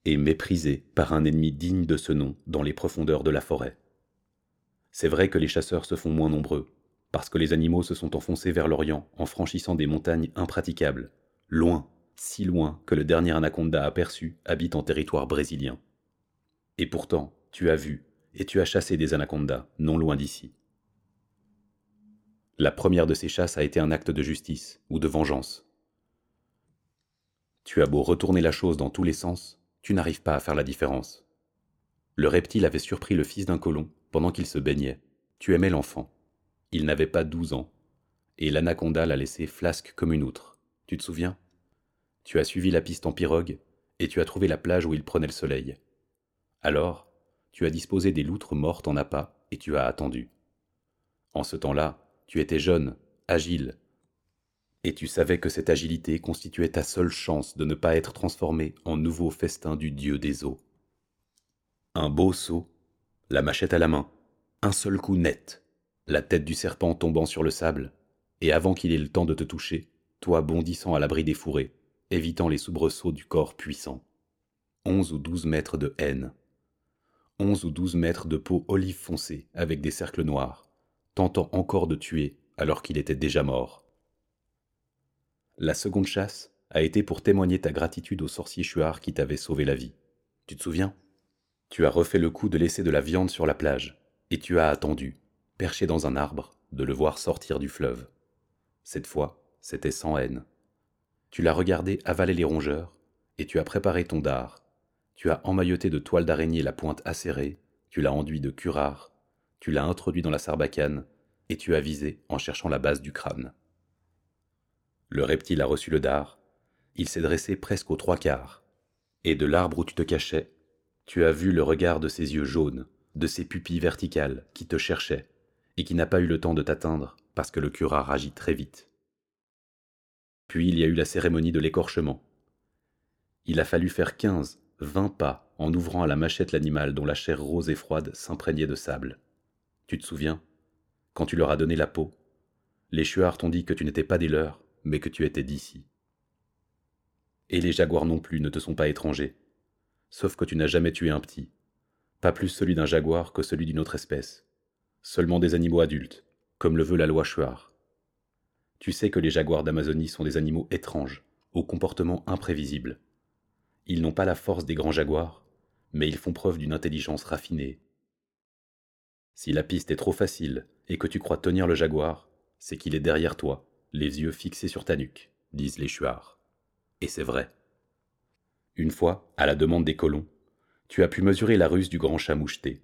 et méprisés par un ennemi digne de ce nom dans les profondeurs de la forêt. C'est vrai que les chasseurs se font moins nombreux, parce que les animaux se sont enfoncés vers l'Orient en franchissant des montagnes impraticables, loin, si loin que le dernier anaconda aperçu habite en territoire brésilien. Et pourtant, tu as vu, et tu as chassé des anacondas, non loin d'ici. La première de ces chasses a été un acte de justice ou de vengeance. Tu as beau retourner la chose dans tous les sens, tu n'arrives pas à faire la différence. Le reptile avait surpris le fils d'un colon pendant qu'il se baignait. Tu aimais l'enfant. Il n'avait pas douze ans. Et l'anaconda l'a laissé flasque comme une outre. Tu te souviens? Tu as suivi la piste en pirogue et tu as trouvé la plage où il prenait le soleil. Alors, tu as disposé des loutres mortes en appât et tu as attendu. En ce temps-là, tu étais jeune, agile, et tu savais que cette agilité constituait ta seule chance de ne pas être transformé en nouveau festin du dieu des eaux. Un beau saut, la machette à la main, un seul coup net, la tête du serpent tombant sur le sable, et avant qu'il ait le temps de te toucher, toi bondissant à l'abri des fourrés, évitant les soubresauts du corps puissant. Onze ou douze mètres de haine, onze ou douze mètres de peau olive foncée avec des cercles noirs, tentant encore de tuer alors qu'il était déjà mort. La seconde chasse a été pour témoigner ta gratitude au sorcier Chuard qui t'avait sauvé la vie. Tu te souviens? Tu as refait le coup de laisser de la viande sur la plage, et tu as attendu, perché dans un arbre, de le voir sortir du fleuve. Cette fois, c'était sans haine. Tu l'as regardé avaler les rongeurs, et tu as préparé ton dard. Tu as emmailloté de toile d'araignée la pointe acérée, tu l'as enduit de curare, tu l'as introduit dans la sarbacane, et tu as visé en cherchant la base du crâne. Le reptile a reçu le dard, il s'est dressé presque aux trois quarts, et de l'arbre où tu te cachais, tu as vu le regard de ses yeux jaunes, de ses pupilles verticales qui te cherchaient, et qui n'a pas eu le temps de t'atteindre parce que le curare agit très vite. Puis il y a eu la cérémonie de l'écorchement. Il a fallu faire quinze, vingt pas en ouvrant à la machette l'animal dont la chair rose et froide s'imprégnait de sable. Tu te souviens? Quand tu leur as donné la peau, les chuards t'ont dit que tu n'étais pas des leurs, mais que tu étais d'ici. Et les jaguars non plus ne te sont pas étrangers, sauf que tu n'as jamais tué un petit, pas plus celui d'un jaguar que celui d'une autre espèce, seulement des animaux adultes, comme le veut la loi Chuar. Tu sais que les jaguars d'Amazonie sont des animaux étranges, au comportement imprévisible. Ils n'ont pas la force des grands jaguars, mais ils font preuve d'une intelligence raffinée. Si la piste est trop facile et que tu crois tenir le jaguar, c'est qu'il est derrière toi, les yeux fixés sur ta nuque, disent les chuards. Et c'est vrai. Une fois, à la demande des colons, tu as pu mesurer la ruse du grand chat moucheté.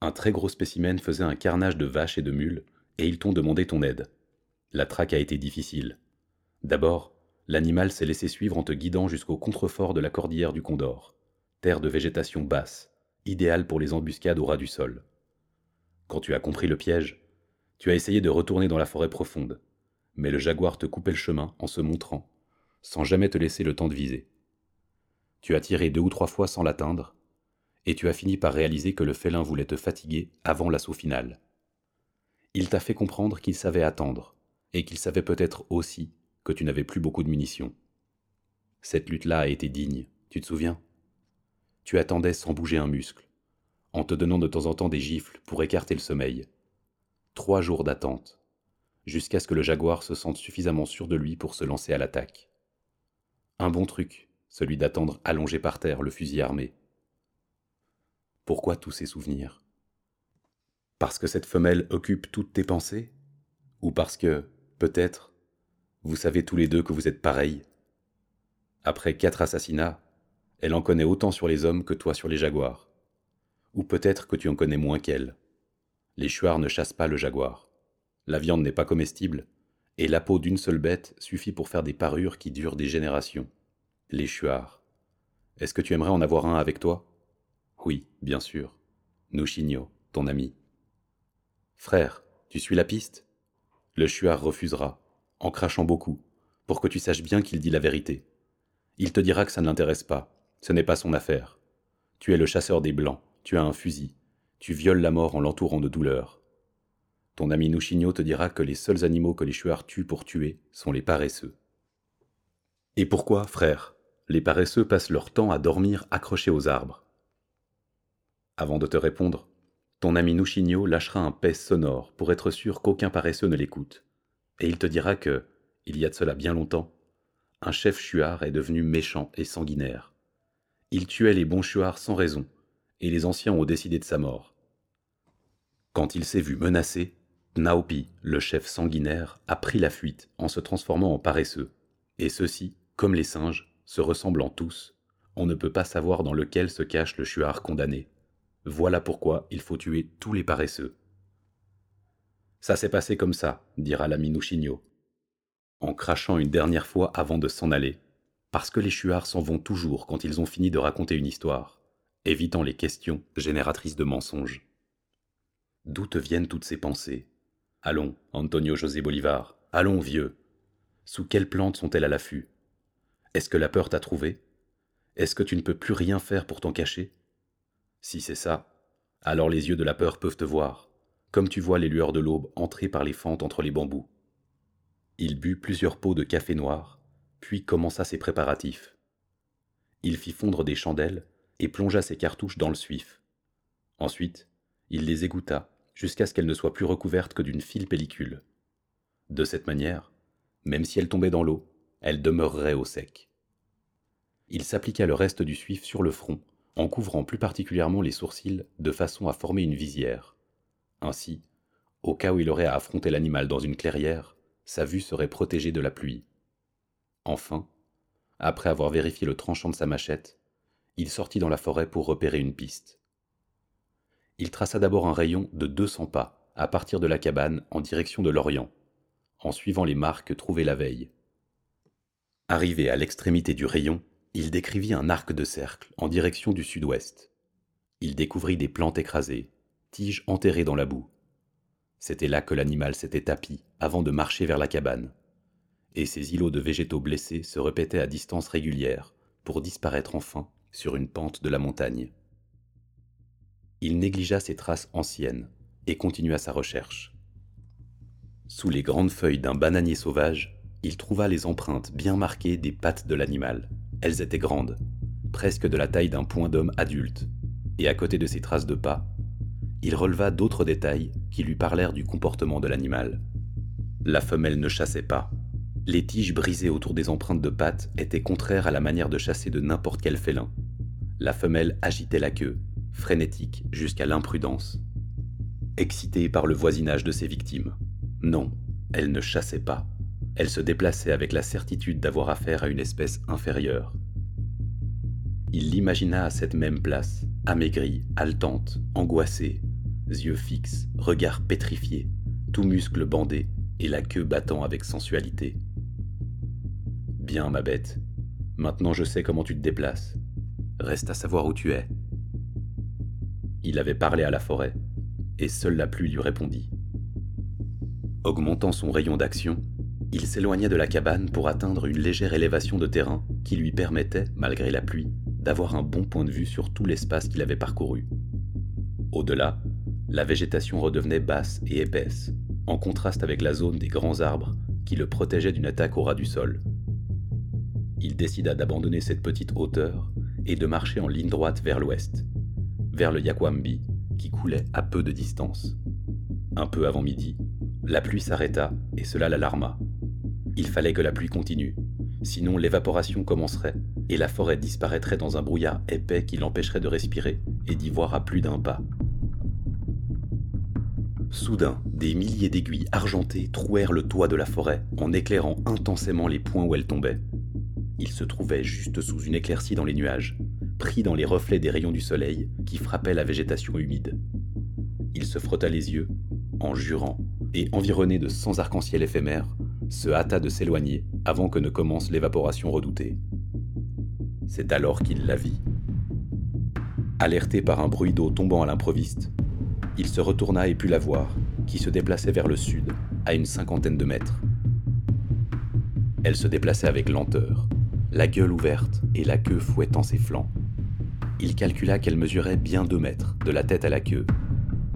Un très gros spécimen faisait un carnage de vaches et de mules et ils t'ont demandé ton aide. La traque a été difficile. D'abord, l'animal s'est laissé suivre en te guidant jusqu'au contrefort de la cordillère du Condor, terre de végétation basse, idéale pour les embuscades au ras du sol. Quand tu as compris le piège, tu as essayé de retourner dans la forêt profonde, mais le jaguar te coupait le chemin en se montrant, sans jamais te laisser le temps de viser. Tu as tiré deux ou trois fois sans l'atteindre, et tu as fini par réaliser que le félin voulait te fatiguer avant l'assaut final. Il t'a fait comprendre qu'il savait attendre, et qu'il savait peut-être aussi que tu n'avais plus beaucoup de munitions. Cette lutte-là a été digne, tu te souviens? Tu attendais sans bouger un muscle, en te donnant de temps en temps des gifles pour écarter le sommeil. Trois jours d'attente, jusqu'à ce que le jaguar se sente suffisamment sûr de lui pour se lancer à l'attaque. Un bon truc, celui d'attendre allongé par terre le fusil armé. Pourquoi tous ces souvenirs? Parce que cette femelle occupe toutes tes pensées? Ou parce que, peut-être, vous savez tous les deux que vous êtes pareils Après quatre assassinats, elle en connaît autant sur les hommes que toi sur les jaguars. Ou peut-être que tu en connais moins qu'elle. Les chuards ne chassent pas le jaguar. La viande n'est pas comestible, et la peau d'une seule bête suffit pour faire des parures qui durent des générations. Les chuards. Est-ce que tu aimerais en avoir un avec toi? Oui, bien sûr. Nouchigno, ton ami. Frère, tu suis la piste? Le chuard refusera, en crachant beaucoup, pour que tu saches bien qu'il dit la vérité. Il te dira que ça ne l'intéresse pas, ce n'est pas son affaire. Tu es le chasseur des blancs, tu as un fusil, tu violes la mort en l'entourant de douleur. Ton ami Nouchigno te dira que les seuls animaux que les chuards tuent pour tuer sont les paresseux. Et pourquoi, frère, les paresseux passent leur temps à dormir accrochés aux arbres? Avant de te répondre, ton ami Nouchigno lâchera un pèse sonore pour être sûr qu'aucun paresseux ne l'écoute. Et il te dira que, il y a de cela bien longtemps, un chef chuard est devenu méchant et sanguinaire. Il tuait les bons chuards sans raison, et les anciens ont décidé de sa mort. Quand il s'est vu menacé, Naopi, le chef sanguinaire, a pris la fuite en se transformant en paresseux, et ceux-ci, comme les singes, se ressemblant tous, on ne peut pas savoir dans lequel se cache le chuard condamné. Voilà pourquoi il faut tuer tous les paresseux. Ça s'est passé comme ça, dira l'ami Nouchigno, en crachant une dernière fois avant de s'en aller, parce que les chuards s'en vont toujours quand ils ont fini de raconter une histoire, évitant les questions génératrices de mensonges. D'où te viennent toutes ces pensées? Allons, Antonio José Bolivar, allons, vieux. Sous quelles plantes sont-elles à l'affût? Est-ce que la peur t'a trouvé Est-ce que tu ne peux plus rien faire pour t'en cacher? Si c'est ça, alors les yeux de la peur peuvent te voir, comme tu vois les lueurs de l'aube entrer par les fentes entre les bambous. Il but plusieurs pots de café noir, puis commença ses préparatifs. Il fit fondre des chandelles et plongea ses cartouches dans le suif. Ensuite, il les égoutta jusqu'à ce qu'elles ne soient plus recouvertes que d'une fine pellicule. De cette manière, même si elles tombaient dans l'eau, elles demeureraient au sec. Il s'appliqua le reste du suif sur le front, en couvrant plus particulièrement les sourcils de façon à former une visière. Ainsi, au cas où il aurait à affronter l'animal dans une clairière, sa vue serait protégée de la pluie. Enfin, après avoir vérifié le tranchant de sa machette, il sortit dans la forêt pour repérer une piste. Il traça d'abord un rayon de deux cents pas à partir de la cabane en direction de l'Orient, en suivant les marques trouvées la veille. Arrivé à l'extrémité du rayon, il décrivit un arc de cercle en direction du sud-ouest. Il découvrit des plantes écrasées, tiges enterrées dans la boue. C'était là que l'animal s'était tapi avant de marcher vers la cabane. Et ces îlots de végétaux blessés se répétaient à distance régulière pour disparaître enfin sur une pente de la montagne. Il négligea ces traces anciennes et continua sa recherche. Sous les grandes feuilles d'un bananier sauvage, il trouva les empreintes bien marquées des pattes de l'animal. Elles étaient grandes, presque de la taille d'un point d'homme adulte, et à côté de ces traces de pas, il releva d'autres détails qui lui parlèrent du comportement de l'animal. La femelle ne chassait pas. Les tiges brisées autour des empreintes de pattes étaient contraires à la manière de chasser de n'importe quel félin. La femelle agitait la queue, frénétique jusqu'à l'imprudence. Excitée par le voisinage de ses victimes. Non, elle ne chassait pas. Elle se déplaçait avec la certitude d'avoir affaire à une espèce inférieure. Il l'imagina à cette même place, amaigrie, haletante, angoissée, yeux fixes, regard pétrifié, tout muscle bandé et la queue battant avec sensualité. Bien, ma bête, maintenant je sais comment tu te déplaces. Reste à savoir où tu es. Il avait parlé à la forêt, et seule la pluie lui répondit. Augmentant son rayon d'action, il s'éloigna de la cabane pour atteindre une légère élévation de terrain qui lui permettait, malgré la pluie, d'avoir un bon point de vue sur tout l'espace qu'il avait parcouru. Au-delà, la végétation redevenait basse et épaisse, en contraste avec la zone des grands arbres qui le protégeaient d'une attaque au ras du sol. Il décida d'abandonner cette petite hauteur et de marcher en ligne droite vers l'ouest, vers le Yakwambi, qui coulait à peu de distance. Un peu avant midi, la pluie s'arrêta et cela l'alarma. Il fallait que la pluie continue, sinon l'évaporation commencerait et la forêt disparaîtrait dans un brouillard épais qui l'empêcherait de respirer et d'y voir à plus d'un pas. Soudain, des milliers d'aiguilles argentées trouèrent le toit de la forêt en éclairant intensément les points où elles tombaient. Il se trouvait juste sous une éclaircie dans les nuages, pris dans les reflets des rayons du soleil qui frappaient la végétation humide. Il se frotta les yeux, en jurant, et environné de cent arcs-en-ciel éphémères, se hâta de s'éloigner avant que ne commence l'évaporation redoutée. C'est alors qu'il la vit. Alerté par un bruit d'eau tombant à l'improviste, il se retourna et put la voir, qui se déplaçait vers le sud, à une cinquantaine de mètres. Elle se déplaçait avec lenteur, la gueule ouverte et la queue fouettant ses flancs. Il calcula qu'elle mesurait bien deux mètres, de la tête à la queue,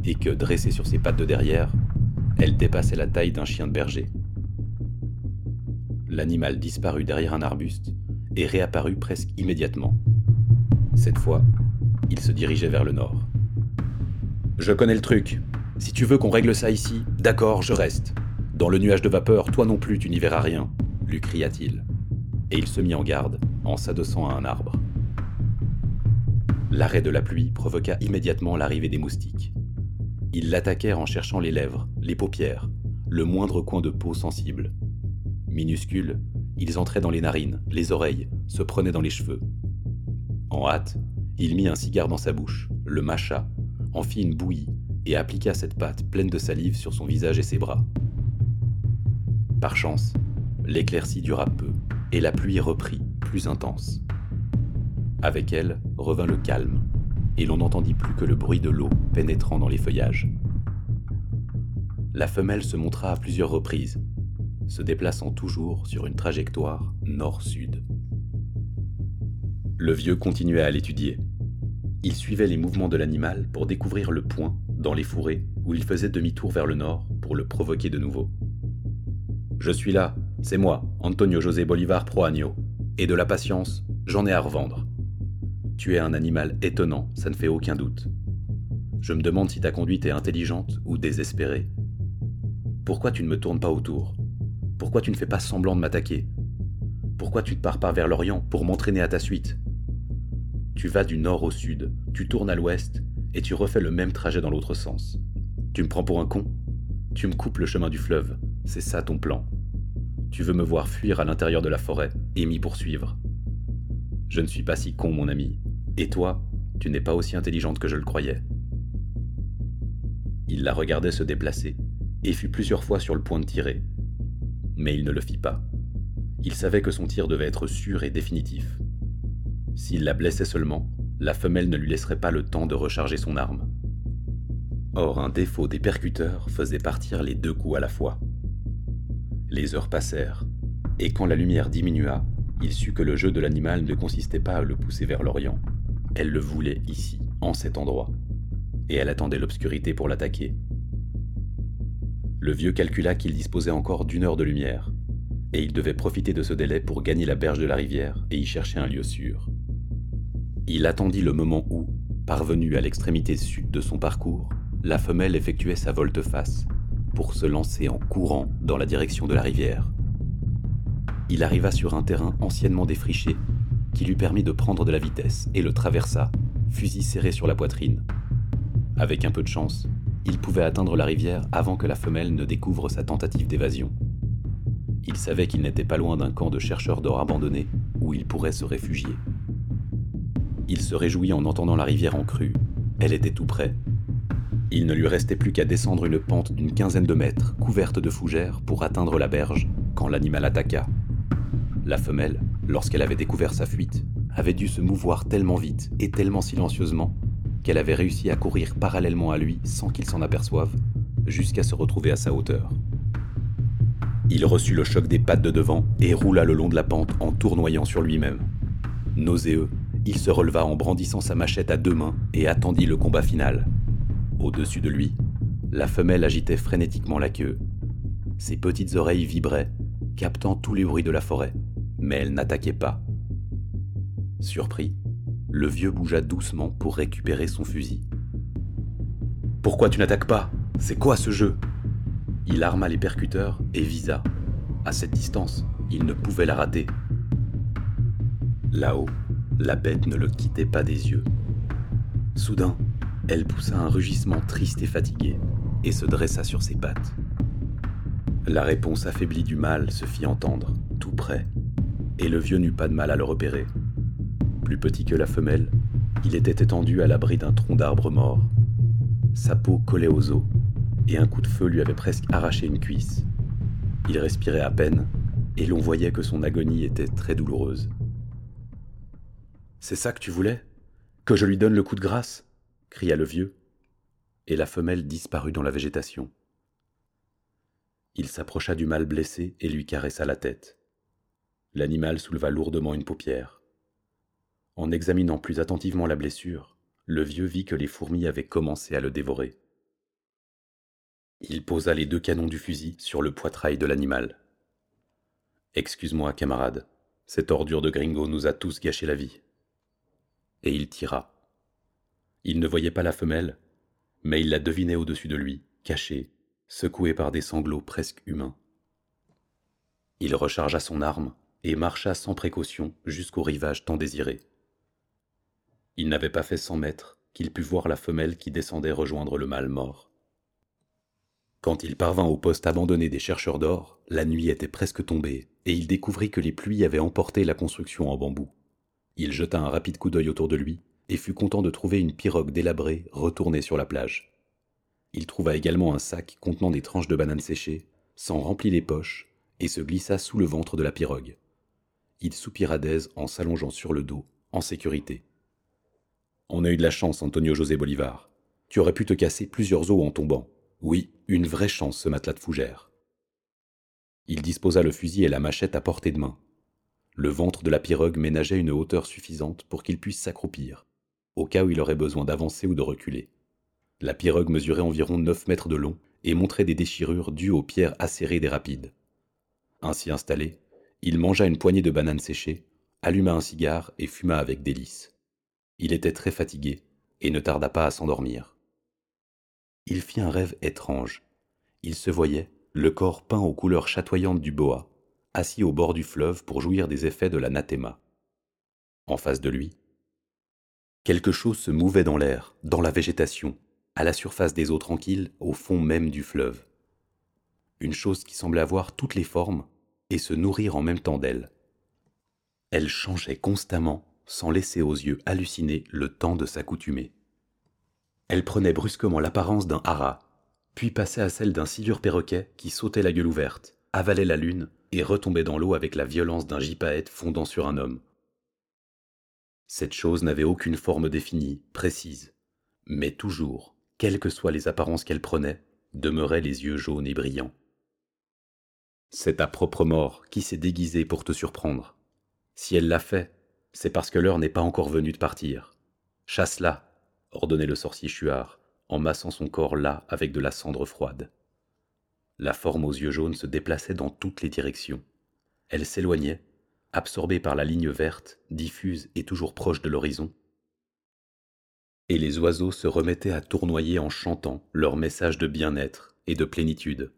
et que, dressée sur ses pattes de derrière, elle dépassait la taille d'un chien de berger. L'animal disparut derrière un arbuste et réapparut presque immédiatement. Cette fois, il se dirigeait vers le nord. Je connais le truc. Si tu veux qu'on règle ça ici, d'accord, je reste. Dans le nuage de vapeur, toi non plus, tu n'y verras rien, lui cria-t-il. Et il se mit en garde, en s'adossant à un arbre. L'arrêt de la pluie provoqua immédiatement l'arrivée des moustiques. Ils l'attaquèrent en cherchant les lèvres, les paupières, le moindre coin de peau sensible. Minuscules, ils entraient dans les narines, les oreilles, se prenaient dans les cheveux. En hâte, il mit un cigare dans sa bouche, le mâcha, en fit une bouillie et appliqua cette pâte pleine de salive sur son visage et ses bras. Par chance, l'éclaircie dura peu et la pluie reprit, plus intense. Avec elle revint le calme, et l'on n'entendit plus que le bruit de l'eau pénétrant dans les feuillages. La femelle se montra à plusieurs reprises, se déplaçant toujours sur une trajectoire nord-sud. Le vieux continuait à l'étudier. Il suivait les mouvements de l'animal pour découvrir le point dans les fourrés où il faisait demi-tour vers le nord pour le provoquer de nouveau. Je suis là, c'est moi, Antonio José Bolivar Proagno, et de la patience, j'en ai à revendre. Tu es un animal étonnant, ça ne fait aucun doute. Je me demande si ta conduite est intelligente ou désespérée. Pourquoi tu ne me tournes pas autour? Pourquoi tu ne fais pas semblant de m'attaquer? Pourquoi tu ne pars pas vers l'Orient pour m'entraîner à ta suite? Tu vas du nord au sud, tu tournes à l'ouest, et tu refais le même trajet dans l'autre sens. Tu me prends pour un con? Tu me coupes le chemin du fleuve, c'est ça ton plan. Tu veux me voir fuir à l'intérieur de la forêt et m'y poursuivre. Je ne suis pas si con, mon ami. Et toi, tu n'es pas aussi intelligente que je le croyais. Il la regardait se déplacer et fut plusieurs fois sur le point de tirer. Mais il ne le fit pas. Il savait que son tir devait être sûr et définitif. S'il la blessait seulement, la femelle ne lui laisserait pas le temps de recharger son arme. Or, un défaut des percuteurs faisait partir les deux coups à la fois. Les heures passèrent, et quand la lumière diminua, il sut que le jeu de l'animal ne consistait pas à le pousser vers l'Orient. Elle le voulait ici, en cet endroit, et elle attendait l'obscurité pour l'attaquer. Le vieux calcula qu'il disposait encore d'une heure de lumière, et il devait profiter de ce délai pour gagner la berge de la rivière et y chercher un lieu sûr. Il attendit le moment où, parvenu à l'extrémité sud de son parcours, la femelle effectuait sa volte-face pour se lancer en courant dans la direction de la rivière. Il arriva sur un terrain anciennement défriché qui lui permit de prendre de la vitesse et le traversa, fusil serré sur la poitrine. Avec un peu de chance, il pouvait atteindre la rivière avant que la femelle ne découvre sa tentative d'évasion. Il savait qu'il n'était pas loin d'un camp de chercheurs d'or abandonné où il pourrait se réfugier. Il se réjouit en entendant la rivière en crue. Elle était tout près, il ne lui restait plus qu'à descendre une pente d'une quinzaine de mètres, couverte de fougères, pour atteindre la berge, quand l'animal attaqua. La femelle, lorsqu'elle avait découvert sa fuite, avait dû se mouvoir tellement vite et tellement silencieusement qu'elle avait réussi à courir parallèlement à lui sans qu'il s'en aperçoive, jusqu'à se retrouver à sa hauteur. Il reçut le choc des pattes de devant et roula le long de la pente en tournoyant sur lui-même. Nauséeux, il se releva en brandissant sa machette à deux mains et attendit le combat final. Au-dessus de lui, la femelle agitait frénétiquement la queue. Ses petites oreilles vibraient, captant tous les bruits de la forêt, mais elle n'attaquait pas. Surpris, le vieux bougea doucement pour récupérer son fusil. Pourquoi tu n'attaques pas? C'est quoi ce jeu? Il arma les percuteurs et visa. À cette distance, il ne pouvait la rater. Là-haut, la bête ne le quittait pas des yeux. Soudain, elle poussa un rugissement triste et fatigué, et se dressa sur ses pattes. La réponse affaiblie du mâle se fit entendre, tout près, et le vieux n'eut pas de mal à le repérer. Plus petit que la femelle, il était étendu à l'abri d'un tronc d'arbre mort. Sa peau collait aux os, et un coup de feu lui avait presque arraché une cuisse. Il respirait à peine, et l'on voyait que son agonie était très douloureuse. C'est ça que tu voulais? Que je lui donne le coup de grâce? Cria le vieux, et la femelle disparut dans la végétation. Il s'approcha du mâle blessé et lui caressa la tête. L'animal souleva lourdement une paupière. En examinant plus attentivement la blessure, le vieux vit que les fourmis avaient commencé à le dévorer. Il posa les deux canons du fusil sur le poitrail de l'animal. Excuse-moi, camarade, cette ordure de gringo nous a tous gâché la vie. Et il tira. Il ne voyait pas la femelle, mais il la devinait au-dessus de lui, cachée, secouée par des sanglots presque humains. Il rechargea son arme et marcha sans précaution jusqu'au rivage tant désiré. Il n'avait pas fait cent mètres qu'il put voir la femelle qui descendait rejoindre le mâle mort. Quand il parvint au poste abandonné des chercheurs d'or, la nuit était presque tombée et il découvrit que les pluies avaient emporté la construction en bambou. Il jeta un rapide coup d'œil autour de lui et fut content de trouver une pirogue délabrée retournée sur la plage. Il trouva également un sac contenant des tranches de bananes séchées, s'en remplit les poches et se glissa sous le ventre de la pirogue. Il soupira d'aise en s'allongeant sur le dos, en sécurité. On a eu de la chance, Antonio José Bolivar. Tu aurais pu te casser plusieurs os en tombant. Oui, une vraie chance, ce matelas de fougère. Il disposa le fusil et la machette à portée de main. Le ventre de la pirogue ménageait une hauteur suffisante pour qu'il puisse s'accroupir, au cas où il aurait besoin d'avancer ou de reculer. La pirogue mesurait environ 9 mètres de long et montrait des déchirures dues aux pierres acérées des rapides. Ainsi installé, il mangea une poignée de bananes séchées, alluma un cigare et fuma avec délice. Il était très fatigué et ne tarda pas à s'endormir. Il fit un rêve étrange. Il se voyait, le corps peint aux couleurs chatoyantes du boa, assis au bord du fleuve pour jouir des effets de l'anathema. En face de lui, quelque chose se mouvait dans l'air, dans la végétation, à la surface des eaux tranquilles, au fond même du fleuve. Une chose qui semblait avoir toutes les formes et se nourrir en même temps d'elle. Elle changeait constamment sans laisser aux yeux hallucinés le temps de s'accoutumer. Elle prenait brusquement l'apparence d'un hara, puis passait à celle d'un silure perroquet qui sautait la gueule ouverte, avalait la lune et retombait dans l'eau avec la violence d'un gypaète fondant sur un homme. Cette chose n'avait aucune forme définie, précise, mais toujours, quelles que soient les apparences qu'elle prenait, demeurait les yeux jaunes et brillants. C'est ta propre mort qui s'est déguisée pour te surprendre. Si elle l'a fait, c'est parce que l'heure n'est pas encore venue de partir. Chasse-la, ordonnait le sorcier Chuard, en massant son corps là avec de la cendre froide. La forme aux yeux jaunes se déplaçait dans toutes les directions. Elle s'éloignait, absorbée par la ligne verte, diffuse et toujours proche de l'horizon. Et les oiseaux se remettaient à tournoyer en chantant leur message de bien-être et de plénitude.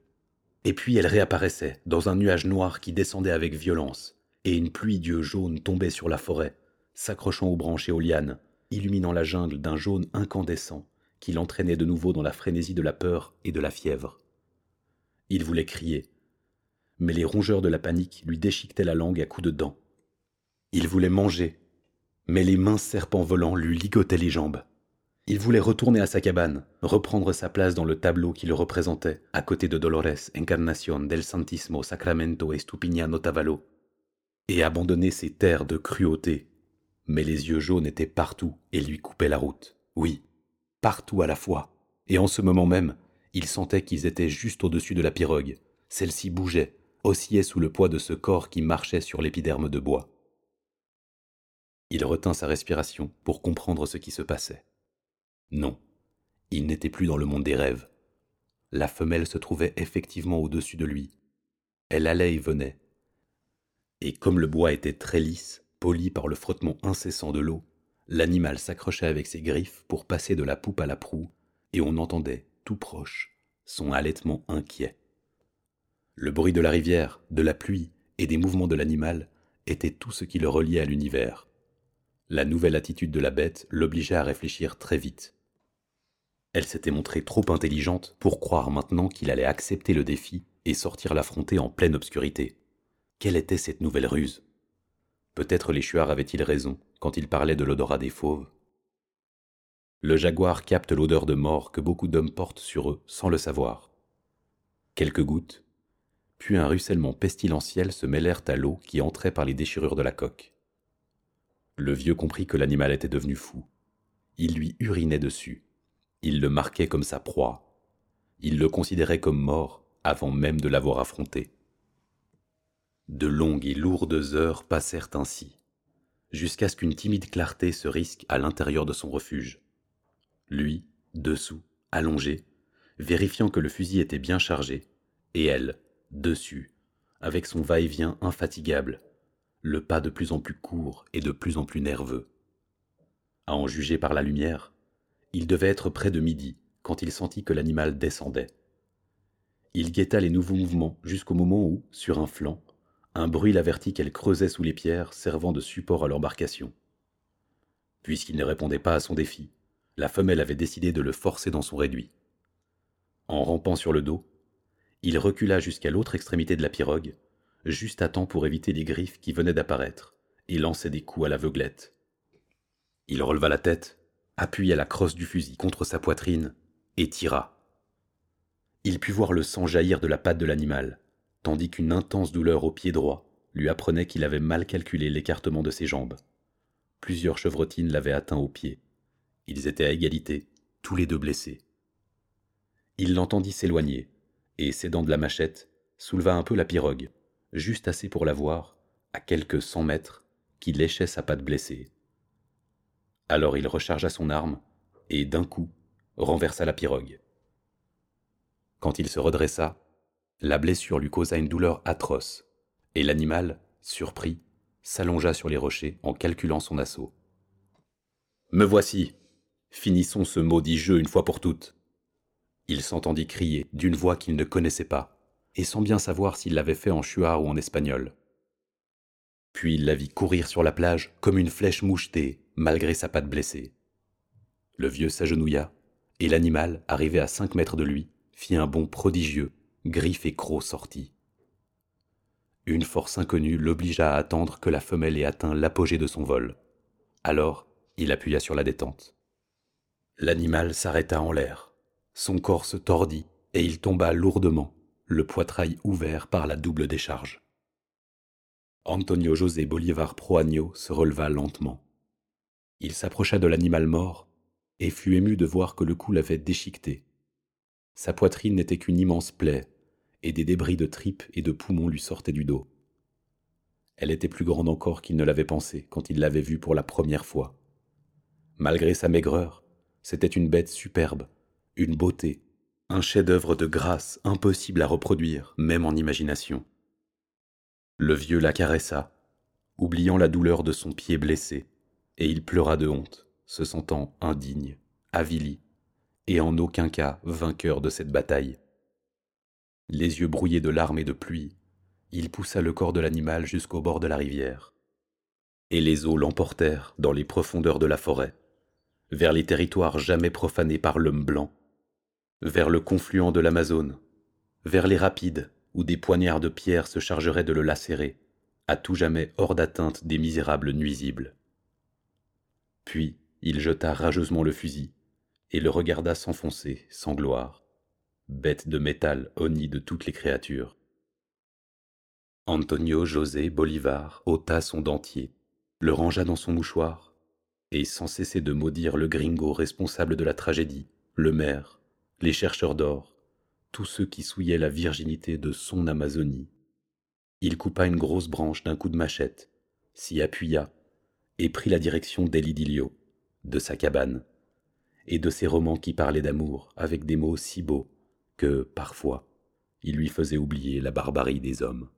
Et puis elle réapparaissait dans un nuage noir qui descendait avec violence, et une pluie d'yeux jaunes tombait sur la forêt, s'accrochant aux branches et aux lianes, illuminant la jungle d'un jaune incandescent qui l'entraînait de nouveau dans la frénésie de la peur et de la fièvre. Il voulait crier, mais les rongeurs de la panique lui déchiquetaient la langue à coups de dents. Il voulait manger, mais les minces serpents volants lui ligotaient les jambes. Il voulait retourner à sa cabane, reprendre sa place dans le tableau qui le représentait, à côté de Dolores, Encarnación del Santismo Sacramento et Stupignano Tavallo, et abandonner ses terres de cruauté. Mais les yeux jaunes étaient partout et lui coupaient la route. Oui, partout à la fois. Et en ce moment même, il sentait qu'ils étaient juste au-dessus de la pirogue. Celle-ci bougeait, oscillait sous le poids de ce corps qui marchait sur l'épiderme de bois. Il retint sa respiration pour comprendre ce qui se passait. Non, il n'était plus dans le monde des rêves. La femelle se trouvait effectivement au-dessus de lui. Elle allait et venait, et comme le bois était très lisse, poli par le frottement incessant de l'eau, l'animal s'accrochait avec ses griffes pour passer de la poupe à la proue, et on entendait, tout proche, son halètement inquiet. Le bruit de la rivière, de la pluie et des mouvements de l'animal était tout ce qui le reliait à l'univers. La nouvelle attitude de la bête l'obligeait à réfléchir très vite. Elle s'était montrée trop intelligente pour croire maintenant qu'il allait accepter le défi et sortir l'affronter en pleine obscurité. Quelle était cette nouvelle ruse? Peut-être les chuards avaient-ils raison quand ils parlaient de l'odorat des fauves. Le jaguar capte l'odeur de mort que beaucoup d'hommes portent sur eux sans le savoir. Quelques gouttes, puis un ruissellement pestilentiel se mêlèrent à l'eau qui entrait par les déchirures de la coque. Le vieux comprit que l'animal était devenu fou. Il lui urinait dessus. Il le marquait comme sa proie. Il le considérait comme mort avant même de l'avoir affronté. De longues et lourdes heures passèrent ainsi, jusqu'à ce qu'une timide clarté se risque à l'intérieur de son refuge. Lui, dessous, allongé, vérifiant que le fusil était bien chargé, et elle, dessus, avec son va-et-vient infatigable, le pas de plus en plus court et de plus en plus nerveux. À en juger par la lumière, il devait être près de midi quand il sentit que l'animal descendait. Il guetta les nouveaux mouvements jusqu'au moment où, sur un flanc, un bruit l'avertit qu'elle creusait sous les pierres servant de support à l'embarcation. Puisqu'il ne répondait pas à son défi, la femelle avait décidé de le forcer dans son réduit. En rampant sur le dos, il recula jusqu'à l'autre extrémité de la pirogue, juste à temps pour éviter les griffes qui venaient d'apparaître, et lançait des coups à l'aveuglette. Il releva la tête, appuya la crosse du fusil contre sa poitrine, et tira. Il put voir le sang jaillir de la patte de l'animal, tandis qu'une intense douleur au pied droit lui apprenait qu'il avait mal calculé l'écartement de ses jambes. Plusieurs chevrotines l'avaient atteint au pied. Ils étaient à égalité, tous les deux blessés. Il l'entendit s'éloigner, et, s'aidant de la machette, souleva un peu la pirogue, juste assez pour la voir, à quelques cent mètres, qui léchait sa patte blessée. Alors il rechargea son arme, et d'un coup, renversa la pirogue. Quand il se redressa, la blessure lui causa une douleur atroce, et l'animal, surpris, s'allongea sur les rochers en calculant son assaut. Me voici. Finissons ce maudit jeu une fois pour toutes. Il s'entendit crier d'une voix qu'il ne connaissait pas, et sans bien savoir s'il l'avait fait en chuard ou en espagnol. Puis il la vit courir sur la plage comme une flèche mouchetée, malgré sa patte blessée. Le vieux s'agenouilla, et l'animal, arrivé à cinq mètres de lui, fit un bond prodigieux, griffes et crocs sortis. Une force inconnue l'obligea à attendre que la femelle ait atteint l'apogée de son vol. Alors, il appuya sur la détente. L'animal s'arrêta en l'air. Son corps se tordit et il tomba lourdement, le poitrail ouvert par la double décharge. Antonio José Bolivar Proagno se releva lentement. Il s'approcha de l'animal mort et fut ému de voir que le coup l'avait déchiqueté. Sa poitrine n'était qu'une immense plaie et des débris de tripes et de poumons lui sortaient du dos. Elle était plus grande encore qu'il ne l'avait pensé quand il l'avait vue pour la première fois. Malgré sa maigreur, c'était une bête superbe, une beauté, un chef-d'œuvre de grâce impossible à reproduire, même en imagination. Le vieux la caressa, oubliant la douleur de son pied blessé, et il pleura de honte, se sentant indigne, avili, et en aucun cas vainqueur de cette bataille. Les yeux brouillés de larmes et de pluie, il poussa le corps de l'animal jusqu'au bord de la rivière. Et les eaux l'emportèrent dans les profondeurs de la forêt, vers les territoires jamais profanés par l'homme blanc, vers le confluent de l'Amazone, vers les rapides où des poignards de pierre se chargeraient de le lacérer, à tout jamais hors d'atteinte des misérables nuisibles. Puis il jeta rageusement le fusil et le regarda s'enfoncer sans gloire bête de métal honnie de toutes les créatures. Antonio José Bolivar ôta son dentier, le rangea dans son mouchoir, et sans cesser de maudire le gringo responsable de la tragédie, le maire, les chercheurs d'or, tous ceux qui souillaient la virginité de son Amazonie. Il coupa une grosse branche d'un coup de machette, s'y appuya, et prit la direction d'Elidilio, de sa cabane, et de ses romans qui parlaient d'amour avec des mots si beaux que, parfois, il lui faisait oublier la barbarie des hommes.